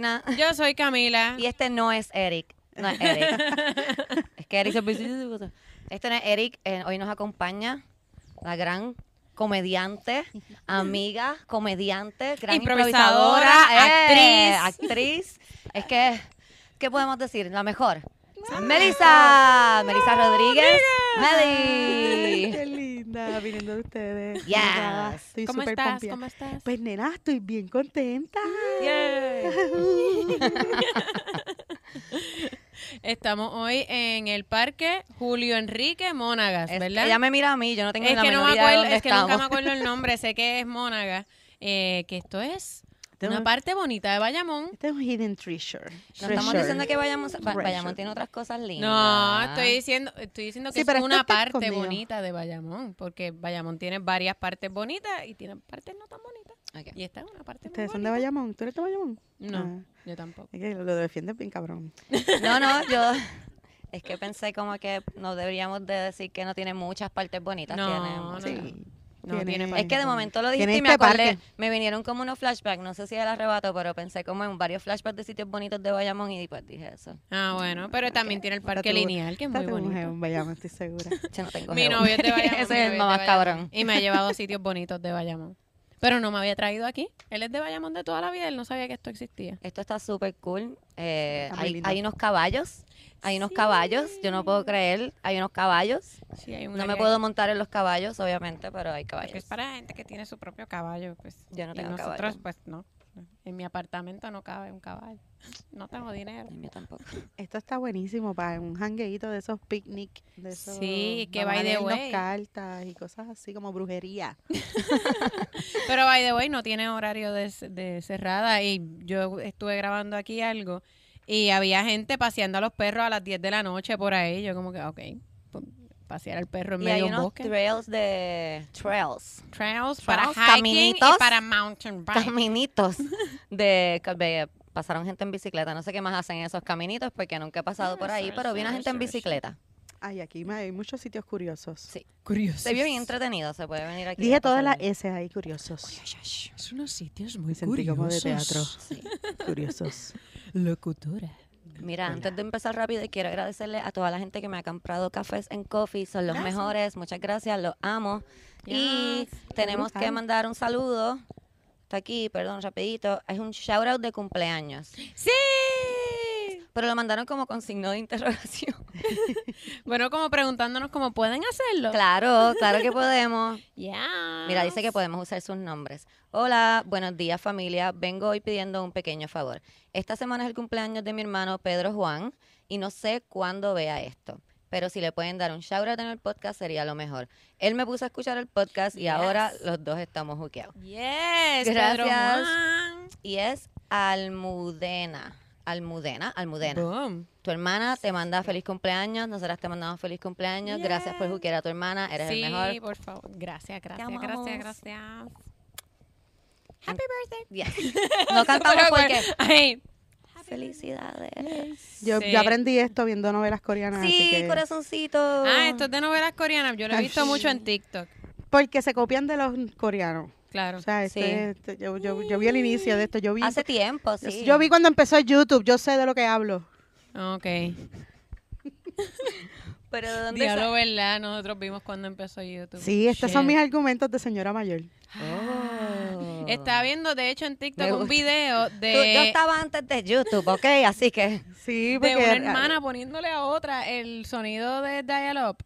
Yo soy Cristina Yo soy Camila. y este no es Eric. No es Eric. es que Eric se Este no es Eric. eh, hoy nos acompaña la gran comediante, amiga, comediante, gran Improvisadora, improvisadora, eh, actriz. Es que, ¿qué podemos decir? La mejor. Melissa, Melissa Rodríguez. Meli. Linda, viniendo de ustedes. Yes. Nada, Estoy ¿Cómo súper estás? ¿Cómo estás? Pues nena, estoy bien contenta. Estamos hoy en el parque Julio Enrique Mónagas, Es- ¿verdad? ella me mira a mí, yo no tengo es la que no me acuerdo, dónde es que nunca me acuerdo el nombre, sé que es Mónagas. eh, que esto es una parte bonita de Bayamón. Este es un hidden treasure. No estamos diciendo que Treasure. Bayamón tiene otras cosas lindas. No, estoy diciendo, estoy diciendo que Sí, es una parte bonita de Bayamón, porque Bayamón tiene varias partes bonitas y tiene partes no tan bonitas. Ok. Y esta es una parte muy ¿Ustedes son de. Bayamón? ¿Tú eres de Bayamón? No, Ah, yo tampoco. es que lo defiendes bien cabrón. No, no, yo es que pensé como que no deberíamos de decir que no tiene muchas partes bonitas. No, tiene no, muchas. no. No, tiene Es que de momento lo dijiste Tiene y me este acordé, me vinieron como unos flashbacks, no sé si era arrebato, pero pensé como en varios flashbacks de sitios bonitos de Bayamón y pues dije eso. Ah, bueno, pero también tiene el parque tu- lineal, que es muy Está tu mujer bonito. en Bayamón, estoy segura. Yo no tengo Mi novio es de Bayamón. Ese es el más cabrón. Y me ha llevado a sitios bonitos de Bayamón. Pero no me había traído aquí. Él es de Bayamón de toda la vida, él no sabía que esto existía. Esto está súper cool. Eh, Está hay unos caballos, hay unos Sí. caballos, yo no puedo creer, hay unos caballos. Sí, hay un No me puedo montar en los caballos, obviamente, pero hay caballos. es para gente que tiene su propio caballo, pues. Yo no y tengo nosotros, caballo. pues no. En mi apartamento no cabe un caballo. No tengo dinero. El mío tampoco. Esto está buenísimo para un hangueíto de esos picnic, de esos Sí, que by the way. cartas y cosas así como brujería. Pero by the way, no tiene horario de, de cerrada y yo estuve grabando aquí algo y había gente paseando a los perros a las 10 de la noche por ahí. Yo como que, ok, pues, pasear al perro en Y medio hay unos bosque. trails de trails, Trails para hiking caminitos. y para mountain bike. caminitos de, de- pasaron gente en bicicleta. No sé qué más hacen esos caminitos porque nunca he pasado por ahí, pero vi una gente en bicicleta. Ay, aquí hay muchos sitios curiosos. Sí. Curioso. Se vio bien entretenido, se puede venir aquí. Dije todas las. S ahí, curiosos. Son unos sitios muy Me sentí como de curiosos. teatro. Curiosos. Locutora. Mira, antes de empezar rápido, quiero agradecerle a toda la gente que me ha comprado cafés en Coffee. Son los mejores. Muchas gracias, los amo. Y Yes. tenemos que mandar un saludo. Está aquí, perdón, rapidito. Es un shout out de cumpleaños. ¡Sí! Pero lo mandaron como con signo de interrogación. Bueno, como preguntándonos cómo pueden hacerlo. Claro, claro que podemos. Ya. Mira, dice que podemos usar sus nombres. Hola, buenos días familia. Vengo hoy pidiendo un pequeño favor. Esta semana es el cumpleaños de mi hermano Pedro Juan y no sé cuándo vea esto. Pero si le pueden dar un shout out en el podcast sería lo mejor. Él me puso a escuchar el podcast y Yes. ahora los dos estamos juqueados. Yes, Pedro Gracias. Juan. Y es Almudena. Almudena, Almudena. Boom. Tu hermana te manda feliz cumpleaños, nosotras te mandamos feliz cumpleaños. Gracias por juquear a tu hermana, eres sí, el mejor. por favor. Gracias, gracias, gracias, gracias. Happy birthday. Yes. No cantamos porque... Ay, Felicidades. Yo, Sí. yo aprendí esto viendo novelas coreanas. así Sí, que- corazoncito. Ah, esto es de novelas coreanas. Yo lo he visto sí. mucho en TikTok. Porque se copian de los coreanos. Claro. O sea, este, Sí. este- yo, yo, yo vi el inicio de esto. Yo vi, Hace tiempo, sí. yo vi cuando empezó YouTube. Yo sé de lo que hablo. Ok. Pero ¿de dónde Diablo, ¿verdad? Nosotros vimos cuando empezó YouTube. Sí, estos son mis argumentos de señora mayor. Oh. Estaba viendo, de hecho, en TikTok un video Tú- yo de, estaba antes de YouTube, ¿ok? Así que... Sí, de porque... una hermana poniéndole a otra el sonido de Dial-Up.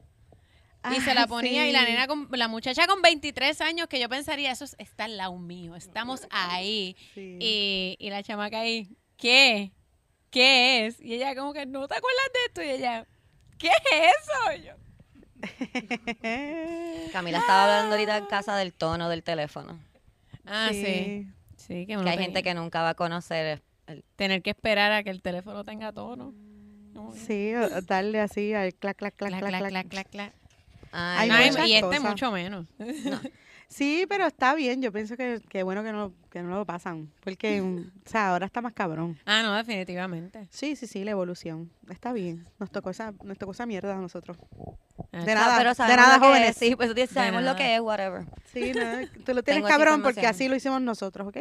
Y se la ponía y sí. la nena con, la muchacha con 23 años que yo pensaría eso es- está al lado mío, estamos ahí Sí. y, y la chamaca ahí, ¿qué? ¿Qué es? Y ella como que no te acuerdas de esto y ella, ¿qué es eso? Y yo, Camila estaba hablando ahorita en casa del tono del teléfono. ah, sí. Sí, que, uno Que hay gente que nunca va a conocer el... tener que esperar a que el teléfono tenga tono. No, Sí, darle así al clac, clac, clac, clac, clac, clac, clac. clac, clac, clac. Ay, Hay Ay, muchas y este cosas. mucho menos. Sí, pero está bien. Yo pienso que, que bueno que no, que no lo pasan. Porque, mm, o sea, ahora está más cabrón. Ah, no, definitivamente. Sí, sí, sí, la evolución. Está bien. Nos tocó esa, nos tocó esa mierda a nosotros. Ah, De nada, pero de nada, lo jóvenes. es, Sí, pues sabemos lo nada. que es, whatever. Sí, no, tú lo tienes Tengo cabrón porque así lo hicimos nosotros, ¿ok?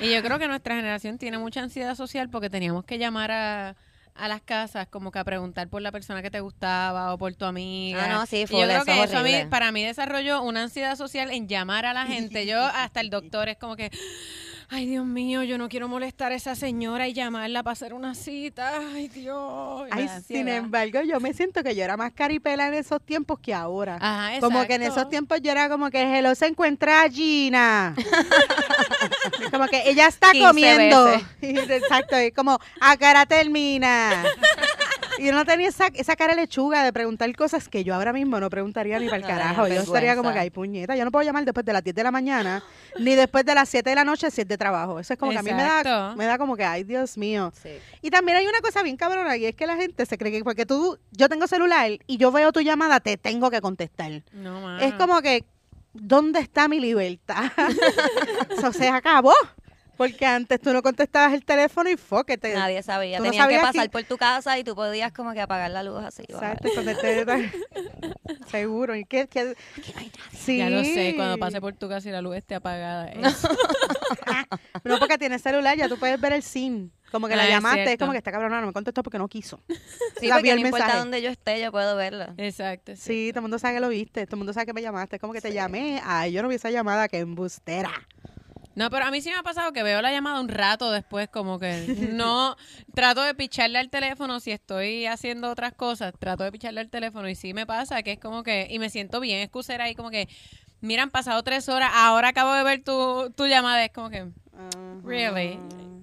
Y yo creo que nuestra generación tiene mucha ansiedad social porque teníamos que llamar a, a las casas como que a preguntar por la persona que te gustaba o por tu amiga. Ah, no, sí, Y full, yo creo que es eso a mí, para mí desarrolló una ansiedad social en llamar a la gente. Yo hasta el doctor es como que, ay Dios mío, yo no quiero molestar a esa señora y llamarla para hacer una cita. Ay Dios. Ay, sin embargo, yo me siento que yo era más caripela en esos tiempos que ahora. Ajá, Como que en exacto. esos tiempos yo era como que hello se encuentra Gina. como que ella está 15 comiendo. veces. Exacto, y como a cara termina. Y yo no tenía esa, esa cara lechuga de preguntar cosas que yo ahora mismo no preguntaría ni para el carajo. Yo estaría como que, ay, puñeta, yo no puedo llamar después de las 10 de la mañana, ni después de las 7 de la noche si es de trabajo. Eso es como que a mí me da, me da como que, ay, Dios mío. Sí. Y también hay una cosa bien cabrona y es que la gente se cree que porque tú, yo tengo celular y yo veo tu llamada, te tengo que contestar. No. Es como que, ¿dónde está mi libertad? Eso se acabó. Porque antes tú no contestabas el teléfono y fue que te... Nadie sabía. tú no Tenían que pasar que- por tu casa y tú podías como que apagar la luz así. Exacto, y contesté- Seguro. ¿Y qué, qué- Sí. Ya lo sé, cuando pase por tu casa y la luz esté apagada. eso. No, porque tienes celular, ya tú puedes ver el SIM. Como que Ah, la es llamaste, es, como que esta cabrona no me contestó porque no quiso. Sí, La vi porque no importa mensaje. dónde yo esté, yo puedo verlo. Exacto. sí. Sí, todo el mundo sabe que lo viste, todo el mundo sabe que me llamaste. Es como que te llamé. Ay, yo no vi esa llamada, que embustera. No, pero a mí sí me ha pasado que veo la llamada un rato después, como que no trato de picharle al teléfono si estoy haciendo otras cosas, trato de picharle al teléfono y sí me pasa que es como que, y me siento bien excusera ahí como que, mira, han pasado tres horas, ahora acabo de ver tu, tu llamada, es como que, really.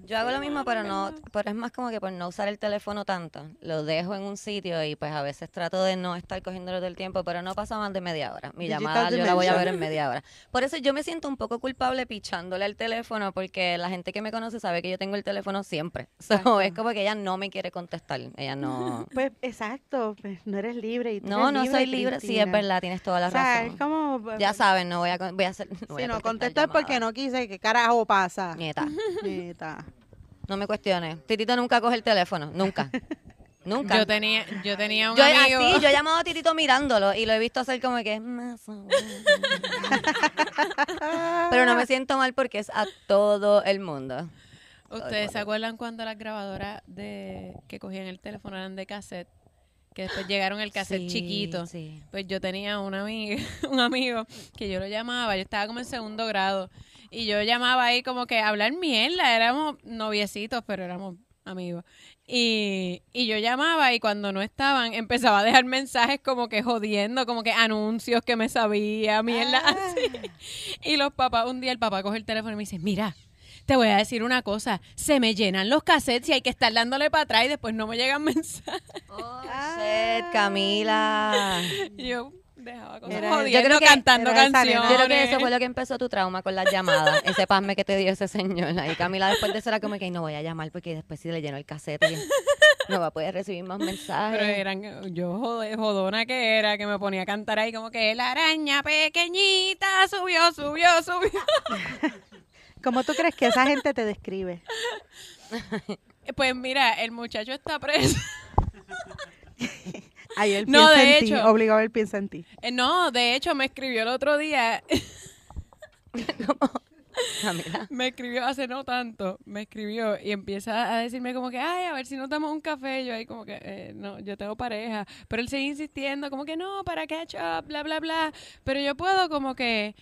Yo hago lo mismo, pero no, pero es más como que por no usar el teléfono tanto. Lo dejo en un sitio y pues a veces trato de no estar cogiéndolo todo el tiempo, pero no pasa más de media hora. Mi Digital llamada yo la voy a ver en media hora. Por eso yo me siento un poco culpable pichándole al teléfono porque la gente que me conoce sabe que yo tengo el teléfono siempre. So, es como que ella no me quiere contestar. Ella no. Pues exacto, pues no eres libre. Y tú No, eres no libre, soy libre. Sí, es Cristina. verdad, tienes toda la O sea, es razón. como... pues, Ya saben, no voy a, voy a hacer. No voy si a no contestas porque no quise, ¿qué carajo pasa? Nieta, Neta. no me cuestiones. Titito nunca coge el teléfono. Nunca. Nunca. Yo tenía, yo tenía un Yo, amigo. así, yo he llamado a Titito mirándolo y lo he visto hacer como que más. Pero no me siento mal porque es a todo el mundo. ¿Ustedes se acuerdan cuando las grabadoras de que cogían el teléfono eran de cassette? Que después llegaron el cassette Sí, chiquito. sí. Pues yo tenía una amiga, un amigo que yo lo llamaba, yo estaba como en segundo grado y yo llamaba ahí como que a hablar mierda, éramos noviecitos, pero éramos amigos. Y, y yo llamaba y cuando no estaban empezaba a dejar mensajes como que jodiendo, como que anuncios que me sabía, mierda así. Y los papás, un día el papá coge el teléfono y me dice, mira, te voy a decir una cosa, se me llenan los cassettes y hay que estar dándole para atrás y después no me llegan mensajes. Oh, shit, Camila. Yo dejaba cosas Era- yo creo que cantando era esa nena. canciones. Yo creo que eso fue lo que empezó tu trauma con las llamadas. Ese pasme que te dio ese señor. Y Camila después de eso era como que "Ay, no voy a llamar porque después si le lleno el cassette y no va a poder recibir más Pero mensajes. eran, yo jode- jodona que era, que me ponía a cantar ahí como que la araña pequeñita subió, subió, subió. ¿Cómo tú crees que esa gente te describe? Pues mira, el muchacho está preso. Ay, él No, piensa de en ti, hecho. obligado él piensa en ti. Eh, No, de hecho me escribió el otro día, me escribió hace no tanto, me escribió y empieza a decirme como que, ay, a ver si nos damos un café. Yo ahí como que, eh, no, yo tengo pareja. Pero él sigue insistiendo como que no, para catch up, bla, bla, bla. Pero yo puedo como que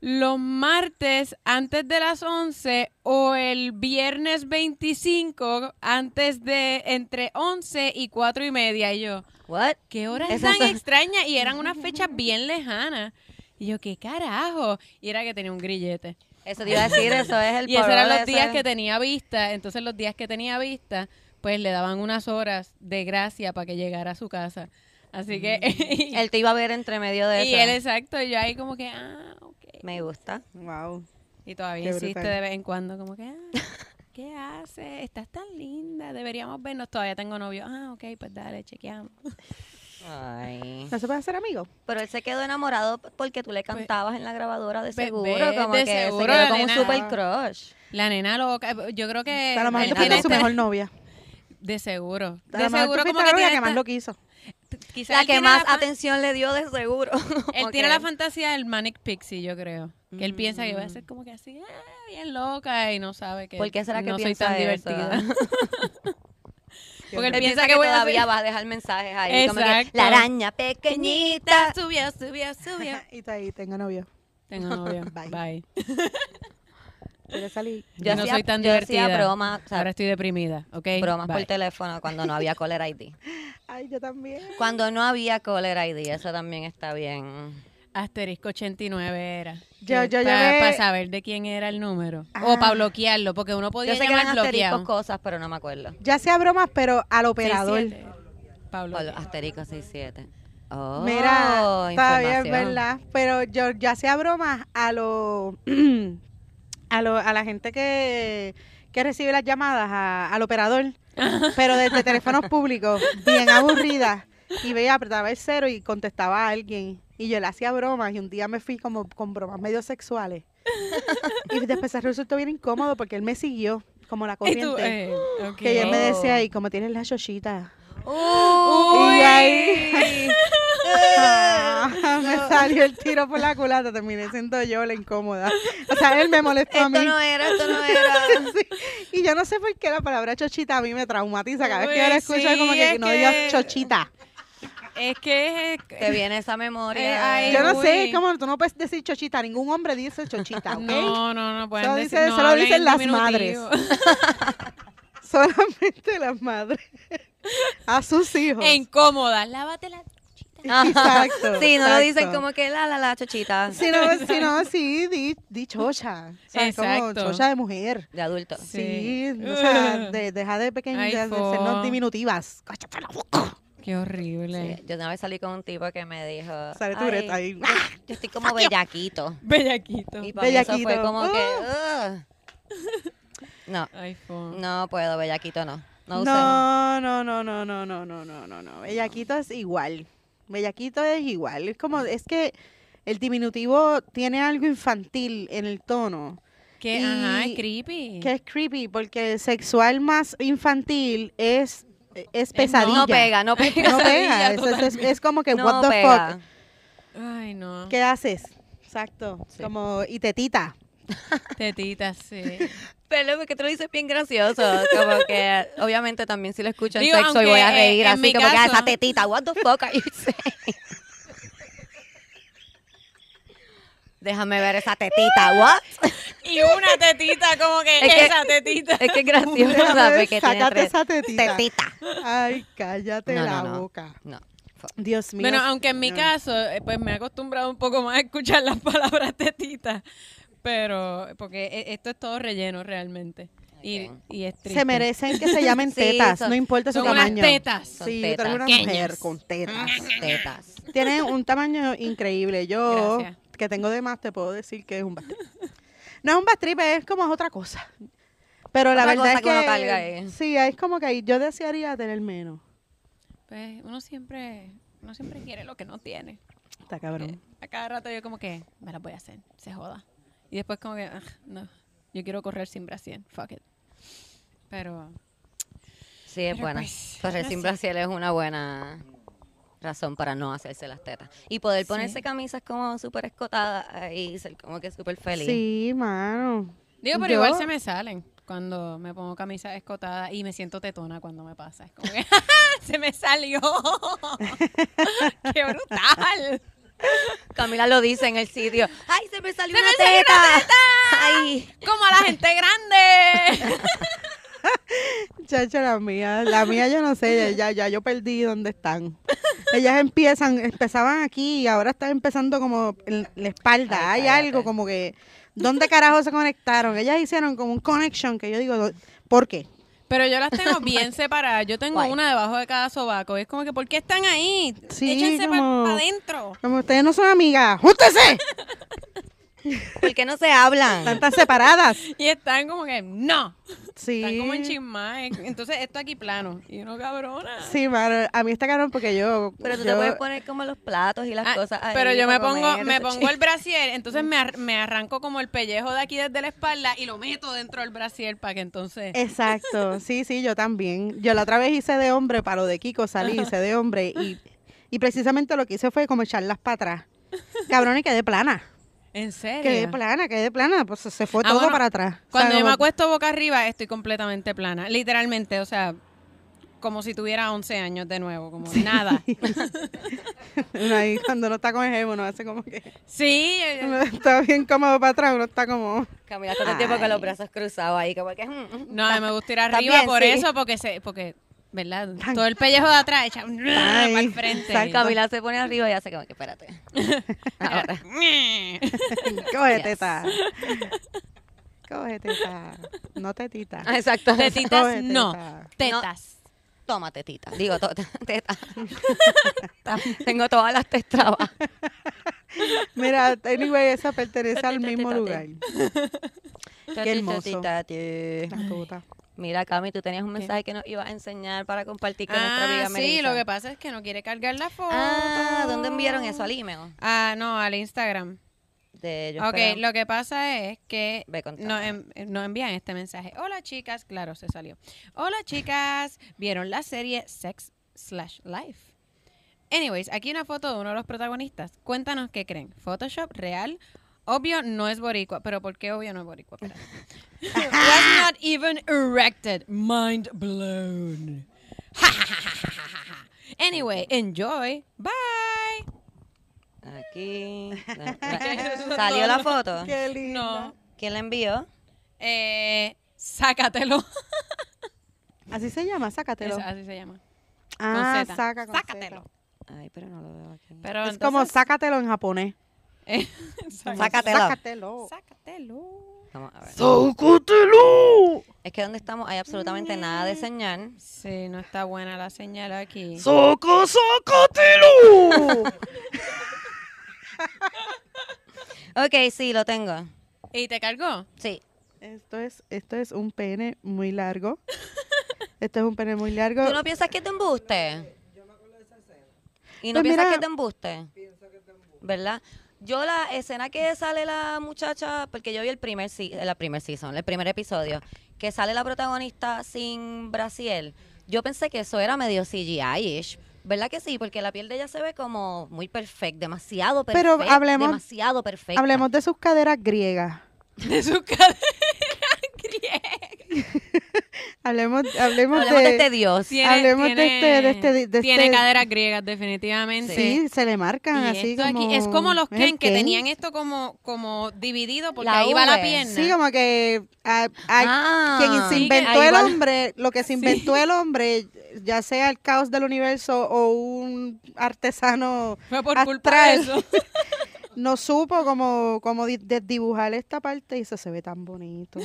los martes antes de las 11 o el viernes 25 antes de entre 11 y 4 y media. Y yo, What? ¿qué hora Esas tan son- extraña? Y eran unas fechas bien lejanas. Y yo, ¿qué carajo? Y era que tenía un grillete. Eso te iba a decir, eso es el Y esos eran los días ese. que tenía vista. Entonces los días que tenía vista, pues le daban unas horas de gracia para que llegara a su casa. Así que... y, Él te iba a ver entre medio Mm. de y eso. él exacto, y yo ahí como que, ah. Me gusta. Wow. Y todavía insiste de vez en cuando, como que, ah, ¿qué haces? Estás tan linda, deberíamos vernos. Todavía tengo novio. Ah, ok, pues dale, chequeamos. Ay. ¿No se puede hacer amigos? Pero él se quedó enamorado porque tú le cantabas en la grabadora de Pues, seguro. como de que se seguro, quedó la como un super crush. La nena loca, yo creo que a lo mejor tiene fuiste su este- mejor novia. de seguro. A De lo mejor tú seguro como la que novia tiene que más lo quiso. Quizá La que más atención le dio de seguro. Él tiene la fantasía del Manic Pixie, yo creo. Que él piensa que voy a ser como que así, ah, bien loca y no sabe que ¿Por qué será que no soy piensa tan eso? divertida. Porque él Él piensa que todavía vas a dejar mensajes ahí. Como que, Exacto. la araña pequeñita. Subió, subió, subió. y está ahí, tengo novio. Tengo novio. Bye. Bye. ¿Quieres salir? Yo no hacía- soy tan yo divertida. bromas, o sea, Ahora estoy deprimida, ¿ok? bromas por Bye. teléfono cuando no había caller ID. Ay, yo también. Cuando no había caller ID, eso también está bien. Asterisco 89 era. Yo- yo Para saber de quién era el número. Ah. O para bloquearlo, porque uno podía Yo sé que llamar eran asteriscos bloqueado. cosas, pero no me acuerdo. Ya hacía bromas, pero al operador. 67. Pablo. O los asteriscos 67. Oh, Mira, está bien. ¿verdad? Pero yo ya hacía bromas a lo, a lo, a la gente que, que recibe las llamadas, a- al operador, pero desde teléfonos públicos, bien aburrida. Y veía, apretaba el cero y contestaba a alguien. Y yo le hacía bromas y un día me fui como con bromas medio sexuales. Y después se resultó bien incómodo porque él me siguió como la Y corriente. tú, eh. Que él me Oh. decía, y como tienes la chochita. Uy. Y ahí Ah, me salió el tiro por la culata, terminé siendo yo la incómoda. O sea, él me molestó a Esto mí. no era, esto no era. Sí. Y yo no sé por qué la palabra chochita a mí me traumatiza. Cada vez que yo la escucho es como que es no que- digas chochita. Es que es... Te viene esa Eh, memoria. ay, Yo no sé, como tú no puedes decir chochita, ningún hombre dice chochita, ¿ok? No, no, no pueden Solo decir, dice- no solo dicen en las diminutivo. Solamente las madres a sus hijos. E incómoda. Lávate la... Ajá. Exacto, Sí, no lo dicen exacto. como que la, la, la, chochita. Si no, si no, sí, di, di chocha. O sea, como Exacto. chocha de mujer. De adulto. Sí, Sí. o sea, de- deja de pequeñas, Ay, de, de sernos diminutivas. Cállate la boca. Qué horrible. Sí, Yo una vez salí con un tipo que me dijo. Sale tu "Ay, reta ahí. Yo, yo estoy como bellaquito. Bellaquito. Y para mí eso fue Bellaquito. como que. "Ugh". No, iPhone. no puedo, bellaquito no. No. No, no, no, no, no, no, no, no, no, no. Bellaquito es igual. Bellaquito es igual. Es como, es que el diminutivo tiene algo infantil en el tono. Que, ajá, es creepy. Que es creepy, porque el sexual más infantil es, es no, pesadilla. No pega, no pega. No pega. Es, como que, no what the pega. fuck. Ay, no. ¿Qué haces? Exacto. Sí. Como, y tetita. Tetitas, sí. Pero porque tú lo dices bien gracioso. Como que, obviamente, también si lo escucho en Digo, sexo y voy a eh, reír en así como que "Ah, caso- esa tetita. What the fuck are you saying? Déjame ver esa tetita. What? Y una tetita, como que Es que- esa tetita. Es que es gracioso, Déjame ¿sabes? ver, Que tiene sácate tres esa tetita. tetita. Ay, cállate No, la no, boca. No. Dios mío. Bueno, aunque en mi No. caso, eh, pues me he acostumbrado un poco más a escuchar las palabras tetita. Pero, porque e- esto es todo relleno realmente. Y, y es triste. Se merecen que se llamen Sí, tetas, son- no importa su Son unas tamaño. tetas. Son Sí, tetas tú eres una mujer con tetas. Tetas. Tienen un tamaño increíble. Yo, Gracias. que tengo de más, te puedo decir que es un bastrip. No es un bastrip, es como es otra cosa. Pero la Otra verdad cosa es que uno que, carga ahí. sí, es como que yo desearía tener menos. Pues uno siempre, uno siempre quiere lo que no tiene. Está cabrón. A cada rato yo como que, me la voy a hacer, se joda. Y después como que, "Ah, no, yo quiero correr sin brasier, fuck it. Pero, Sí, es Pero buena. pues, Correr sin brasier es una buena razón para no hacerse las tetas. Y poder Sí. ponerse camisas como súper escotadas y ser como que súper feliz. Sí, mano. digo, pero Yo- igual se me salen cuando me pongo camisa escotada y me siento tetona cuando me pasa. Es como que, se me salió. ¡Qué brutal! Camila lo dice en el sitio. ¡Ay, se me salió ¡Se una me salió teta! ¡Ay! Como a la gente grande. Chacha, la mía, la mía yo no sé, ya, ya yo perdí dónde están. Ellas empiezan, empezaban aquí y ahora están empezando como en la espalda. Ay, Hay cállate. algo como que, ¿dónde carajo se conectaron? Ellas hicieron como un connection que yo digo, ¿por qué? Pero yo las tengo bien separadas. Yo tengo Guay. una debajo de cada sobaco. Es como que, ¿por qué están ahí? Sí, Échense para como- adentro. Como ustedes no son amigas, ¡jústese! ¿Por qué no se hablan? Están tan separadas. Y están como que, no. Sí. Están como en chismae. Entonces, esto aquí plano. Y uno cabrona. Sí, mano, a mí está cabrón porque yo... Pero tú yo- te puedes poner como los platos y las Ah, cosas ahí pero yo me pongo, me pongo el brasier, entonces me, ar- me arranco como el pellejo de aquí desde la espalda y lo meto dentro del brasier para que entonces... Exacto, sí, sí, yo también. Yo la otra vez hice de hombre para lo de Kiko, salí, hice de hombre y, y precisamente lo que hice fue como echarlas para atrás. Cabrón, y quedé plana. ¿En serio? Quedé plana, quedé plana, pues se fue Ah, todo bueno, para atrás. Cuando O sea, yo me acuesto boca arriba, estoy completamente plana. Literalmente, o sea, como si tuviera 11 años de nuevo, como nada. uno ahí cuando no está con el jevo, uno hace como que Sí, yo- uno está bien cómodo para atrás, uno está como... Camila todo el tiempo con los brazos cruzados ahí, como que... mm, mm. no, a mí me gusta ir arriba bien, por sí. eso, porque se, porque, ¿verdad? Todo el pellejo de atrás echa para el frente. Exacto. Camila se pone arriba y hace como que, espérate. Ahora. Coge Yes. teta. Coge teta. No tetita. Ah, Exacto. Tetitas, no. teta. Tetas. Toma tetita. Digo, to- teta. Tengo todas las testrabas. Mira, anyway, esa pertenece al mismo lugar. Qué hermoso. La La tuta. Mira, Cami, tú tenías un ¿Qué? mensaje que nos ibas a enseñar para compartir con nuestra Ah, amiga sí, Melissa. lo que pasa es que no quiere cargar la foto. Ah, ¿dónde enviaron eso? ¿Al email? Ah, no, al Instagram. De yo Ok, lo que pasa es que nos, em- nos envían este mensaje. Hola chicas, claro, se salió. Hola chicas, ¿vieron la serie Sex slash Life? Anyways, aquí una foto de uno de los protagonistas. Cuéntanos qué creen. ¿Photoshop real? Obvio no es boricua, pero ¿por qué obvio no es boricua? Espérate. Was not even erected. Mind blown. anyway, enjoy. Bye. Aquí. ¿Salió la foto? Qué linda. No. ¿Quién la envió? Eh, sácatelo. Así se llama, sácatelo. Así se llama. ah, Z. saca con Sácatelo. Ay, pero no lo veo aquí. Pero Es como entonces- sácatelo en japonés. Sácatelo. Sácatelo. Sácatelo. Vamos a ver. ¡Sácatelo! Es que donde estamos hay absolutamente nada de señal. Sí, no está buena la señal aquí. ¡Saca, sácatelo! Ok, sí, lo tengo. ¿Y te cargó? Sí. esto, es, esto es un pene muy largo. Esto es un pene muy largo. ¿Tú no piensas que te embuste? ¿Y no Pues piensas mira- que te embuste? ¿Verdad? Yo la escena que sale la muchacha, porque yo vi el primer, la primer season, el primer episodio, que sale la protagonista sin brasiel, yo pensé que eso era medio CGI-ish. ¿Verdad que sí? Porque la piel de ella se ve como muy perfecta, demasiado Pero perfecta. hablemos- demasiado perfecta. Hablemos de sus caderas griegas. De su cadera griega. Hablemos, hablemos, Hablemos de de... este Dios. Tiene, Hablemos de este- de este- de tiene este- caderas griegas, definitivamente. Sí, se le marcan Y así esto como... aquí, es como los ¿es Ken que Ken? tenían esto como, como dividido porque La ahí va la pierna. Sí, como que a, a Ah, quien se Sí, inventó el va- hombre, lo que se inventó el hombre, ya sea el caos del universo o un artesano Fue por culpa de eso. no supo como, como di- desdibujar esta parte y eso se ve tan bonito.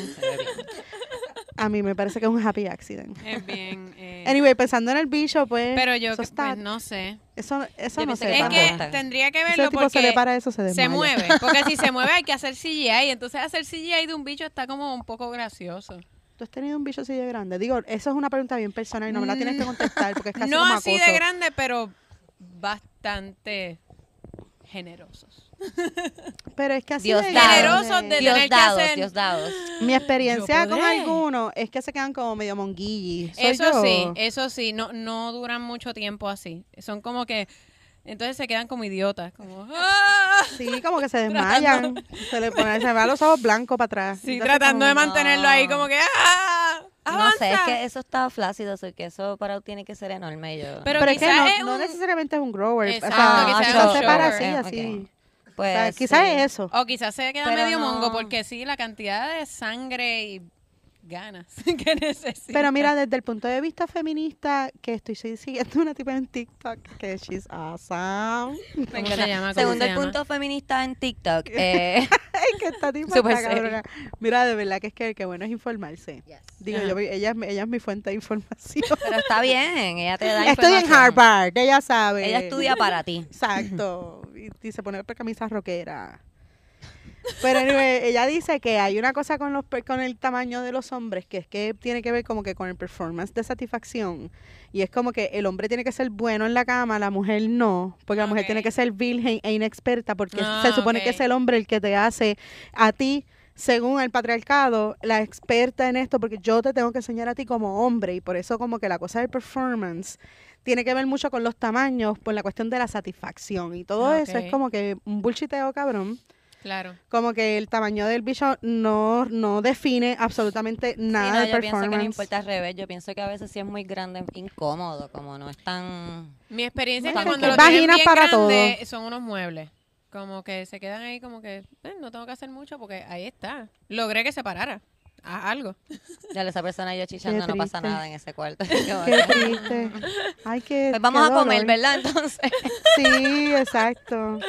A mí me parece que es un happy accident. Es bien. eh, Anyway, pensando en el bicho, pues, pero yo que- está- pues, no sé. eso, eso Yo no que Es que tendría que Ese verlo tipo porque se le para eso, se desmaya. se mueve. Porque si se mueve hay que hacer CGI. Entonces hacer CGI de un bicho está como un poco gracioso. ¿Tú has tenido un bicho así de grande? Digo, eso es una pregunta bien personal y no me la tienes que contestar porque es casi no como así acoso. de grande, pero bastante generosos. Pero es que así Dios de dados. Generosos de Dios tener que dados, hacer- Dios dados. Mi experiencia con algunos es que se quedan como medio monguillis. ¿Soy Eso yo? sí, eso sí, no, no duran mucho tiempo así. Son como que, entonces se quedan como idiotas, como, ¡ah! Sí, como que se desmayan. se le ponen, se van los ojos blancos para atrás. Sí, Entonces, tratando de mantenerlo ahí como que, ¡ah! No sé, es que eso está flácido, así que eso para tiene que ser enorme. Yo. Pero Pero es que quizás no, es no un- necesariamente es un grower. Exacto, o sea, quizás quizás es se para así, así. O Pues, sea, quizás sí. es eso. O quizás se queda Pero medio no- mongo porque sí, la cantidad de sangre y ganas que necesita. Pero mira, desde el punto de vista feminista, que estoy siguiendo una tipa en TikTok que she's awesome. ¿Cómo se llama? ¿Cómo Segundo se el llama? punto feminista en TikTok. Eh, que esta tipa está cabrona. Mira, de verdad que es que, que bueno es informarse. Digo, yo, ella, es mi- ella es mi fuente de información. pero está bien, ella te da Estoy en. Harvard, ella sabe. Ella estudia para ti. Exacto. Y, y se pone camisa rockera. Pero anyway, ella dice que hay una cosa con los con el tamaño de los hombres que es que tiene que ver como que con el performance de satisfacción. Y es como que el hombre tiene que ser bueno en la cama, la mujer no, porque la mujer tiene que ser virgen e inexperta porque Ah, se supone ok. que es el hombre el que te hace a ti según el patriarcado, la experta en esto, porque yo te tengo que enseñar a ti como hombre, y por eso como que la cosa del performance tiene que ver mucho con los tamaños, por la cuestión de la satisfacción, y todo Ah, eso es como que un bullshiteo cabrón. Claro. Como que el tamaño del bicho no, no define absolutamente Sí, nada no, del yo pienso que no performance. importa al revés. Yo pienso que a veces sí es muy grande, incómodo, como no es tan... Mi experiencia es que cuando que lo tienen vaginas bien para grande, todo. son unos muebles. Como que se quedan ahí como que eh, no tengo que hacer mucho porque ahí está. Logré que se parara. Haz algo. Ya esa persona y yo chichando, no pasa nada en ese cuarto. Qué triste. Ay, qué. Pues vamos qué a comer. ¿verdad? Entonces, Sí, exacto.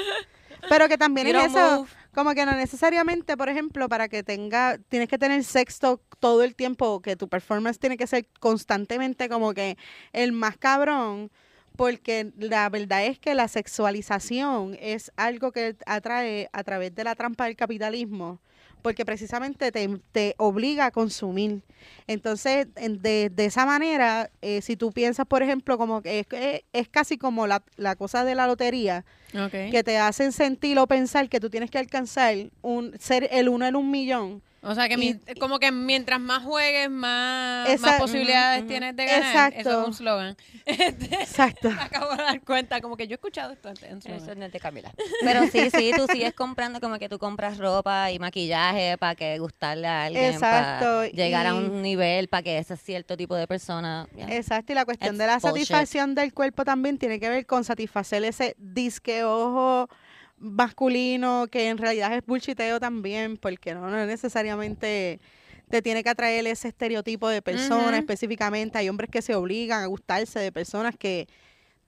Pero que también es eso, move. Como que no necesariamente, por ejemplo, para que tenga, tienes que tener sexo todo el tiempo, que tu performance tiene que ser constantemente como que el más cabrón, porque la verdad es que la sexualización es algo que atrae a través de la trampa del capitalismo, porque precisamente te, te obliga a consumir. Entonces, en- de, de esa manera, eh, si tú piensas, por ejemplo, como que es, es- es casi como la, la cosa de la lotería, Okay. que te hacen sentir o pensar que tú tienes que alcanzar un ser el uno en un millón. O sea que Y- mi- como que mientras más juegues, más, Esa- más posibilidades tienes de ganar. Exacto. Eso es un slogan. Exacto. Me acabo de dar cuenta, como que yo he escuchado esto antes. eso es de Camila. Pero sí, sí, tú sigues comprando como que tú compras ropa y maquillaje para que gustarle a alguien, Exacto, para llegar a un nivel, para que ese cierto tipo de persona... Exacto, y la cuestión It's de la bullshit. satisfacción del cuerpo también tiene que ver con satisfacer ese disque ojo masculino que en realidad es bullshiteo también, porque no, no necesariamente te tiene que atraer ese estereotipo de persona específicamente. Hay hombres que se obligan a gustarse de personas que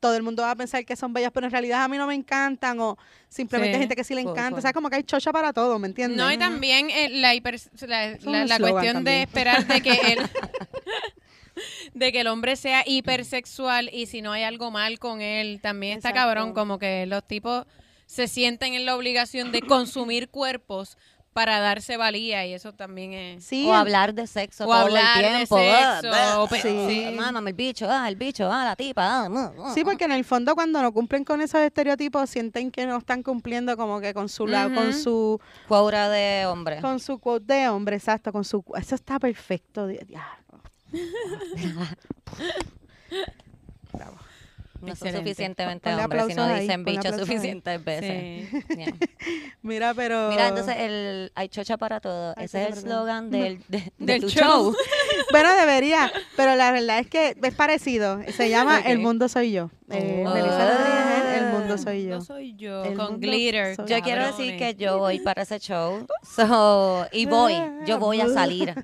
todo el mundo va a pensar que son bellas, pero en realidad a mí no me encantan, o simplemente Sí. gente que sí le encanta. full. O sea, como que hay chocha para todo, ¿me entiendes? No, y también eh, la, hiper- la, la- cuestión de esperar de que el de que el hombre sea hipersexual y si no hay algo mal con él, también está cabrón, como que los tipos se sienten en la obligación de consumir cuerpos para darse valía y eso también es... Sí, o hablar de sexo O todo hablar el de tiempo. ah, sexo, ah, o Sí. sí. Mámame el bicho, ah, el bicho, ah, la tipa. ah, mm, Sí, porque en el fondo cuando no cumplen con esos estereotipos sienten que no están cumpliendo como que con su la- con Ujú. su Cuaura de hombre. con su quote de hombre, exacto, con su eso está perfecto. di- No son suficientemente Ponle hombres, si no aplausos ahí, dicen ponle bicho ahí. suficientes veces. Sí. Yeah. Mira, pero Mira, entonces el hay chocha para todo. Ese es el chocha para todo. slogan del, de, de Del tu show. show. bueno, debería, pero la verdad es que es parecido. Se llama. El mundo soy yo. Eh, Oh. Rodríguez, El mundo soy yo. Soy yo, El con glitter. soy Yo quiero decir que yo voy para ese show. So, y voy, yo voy a salir.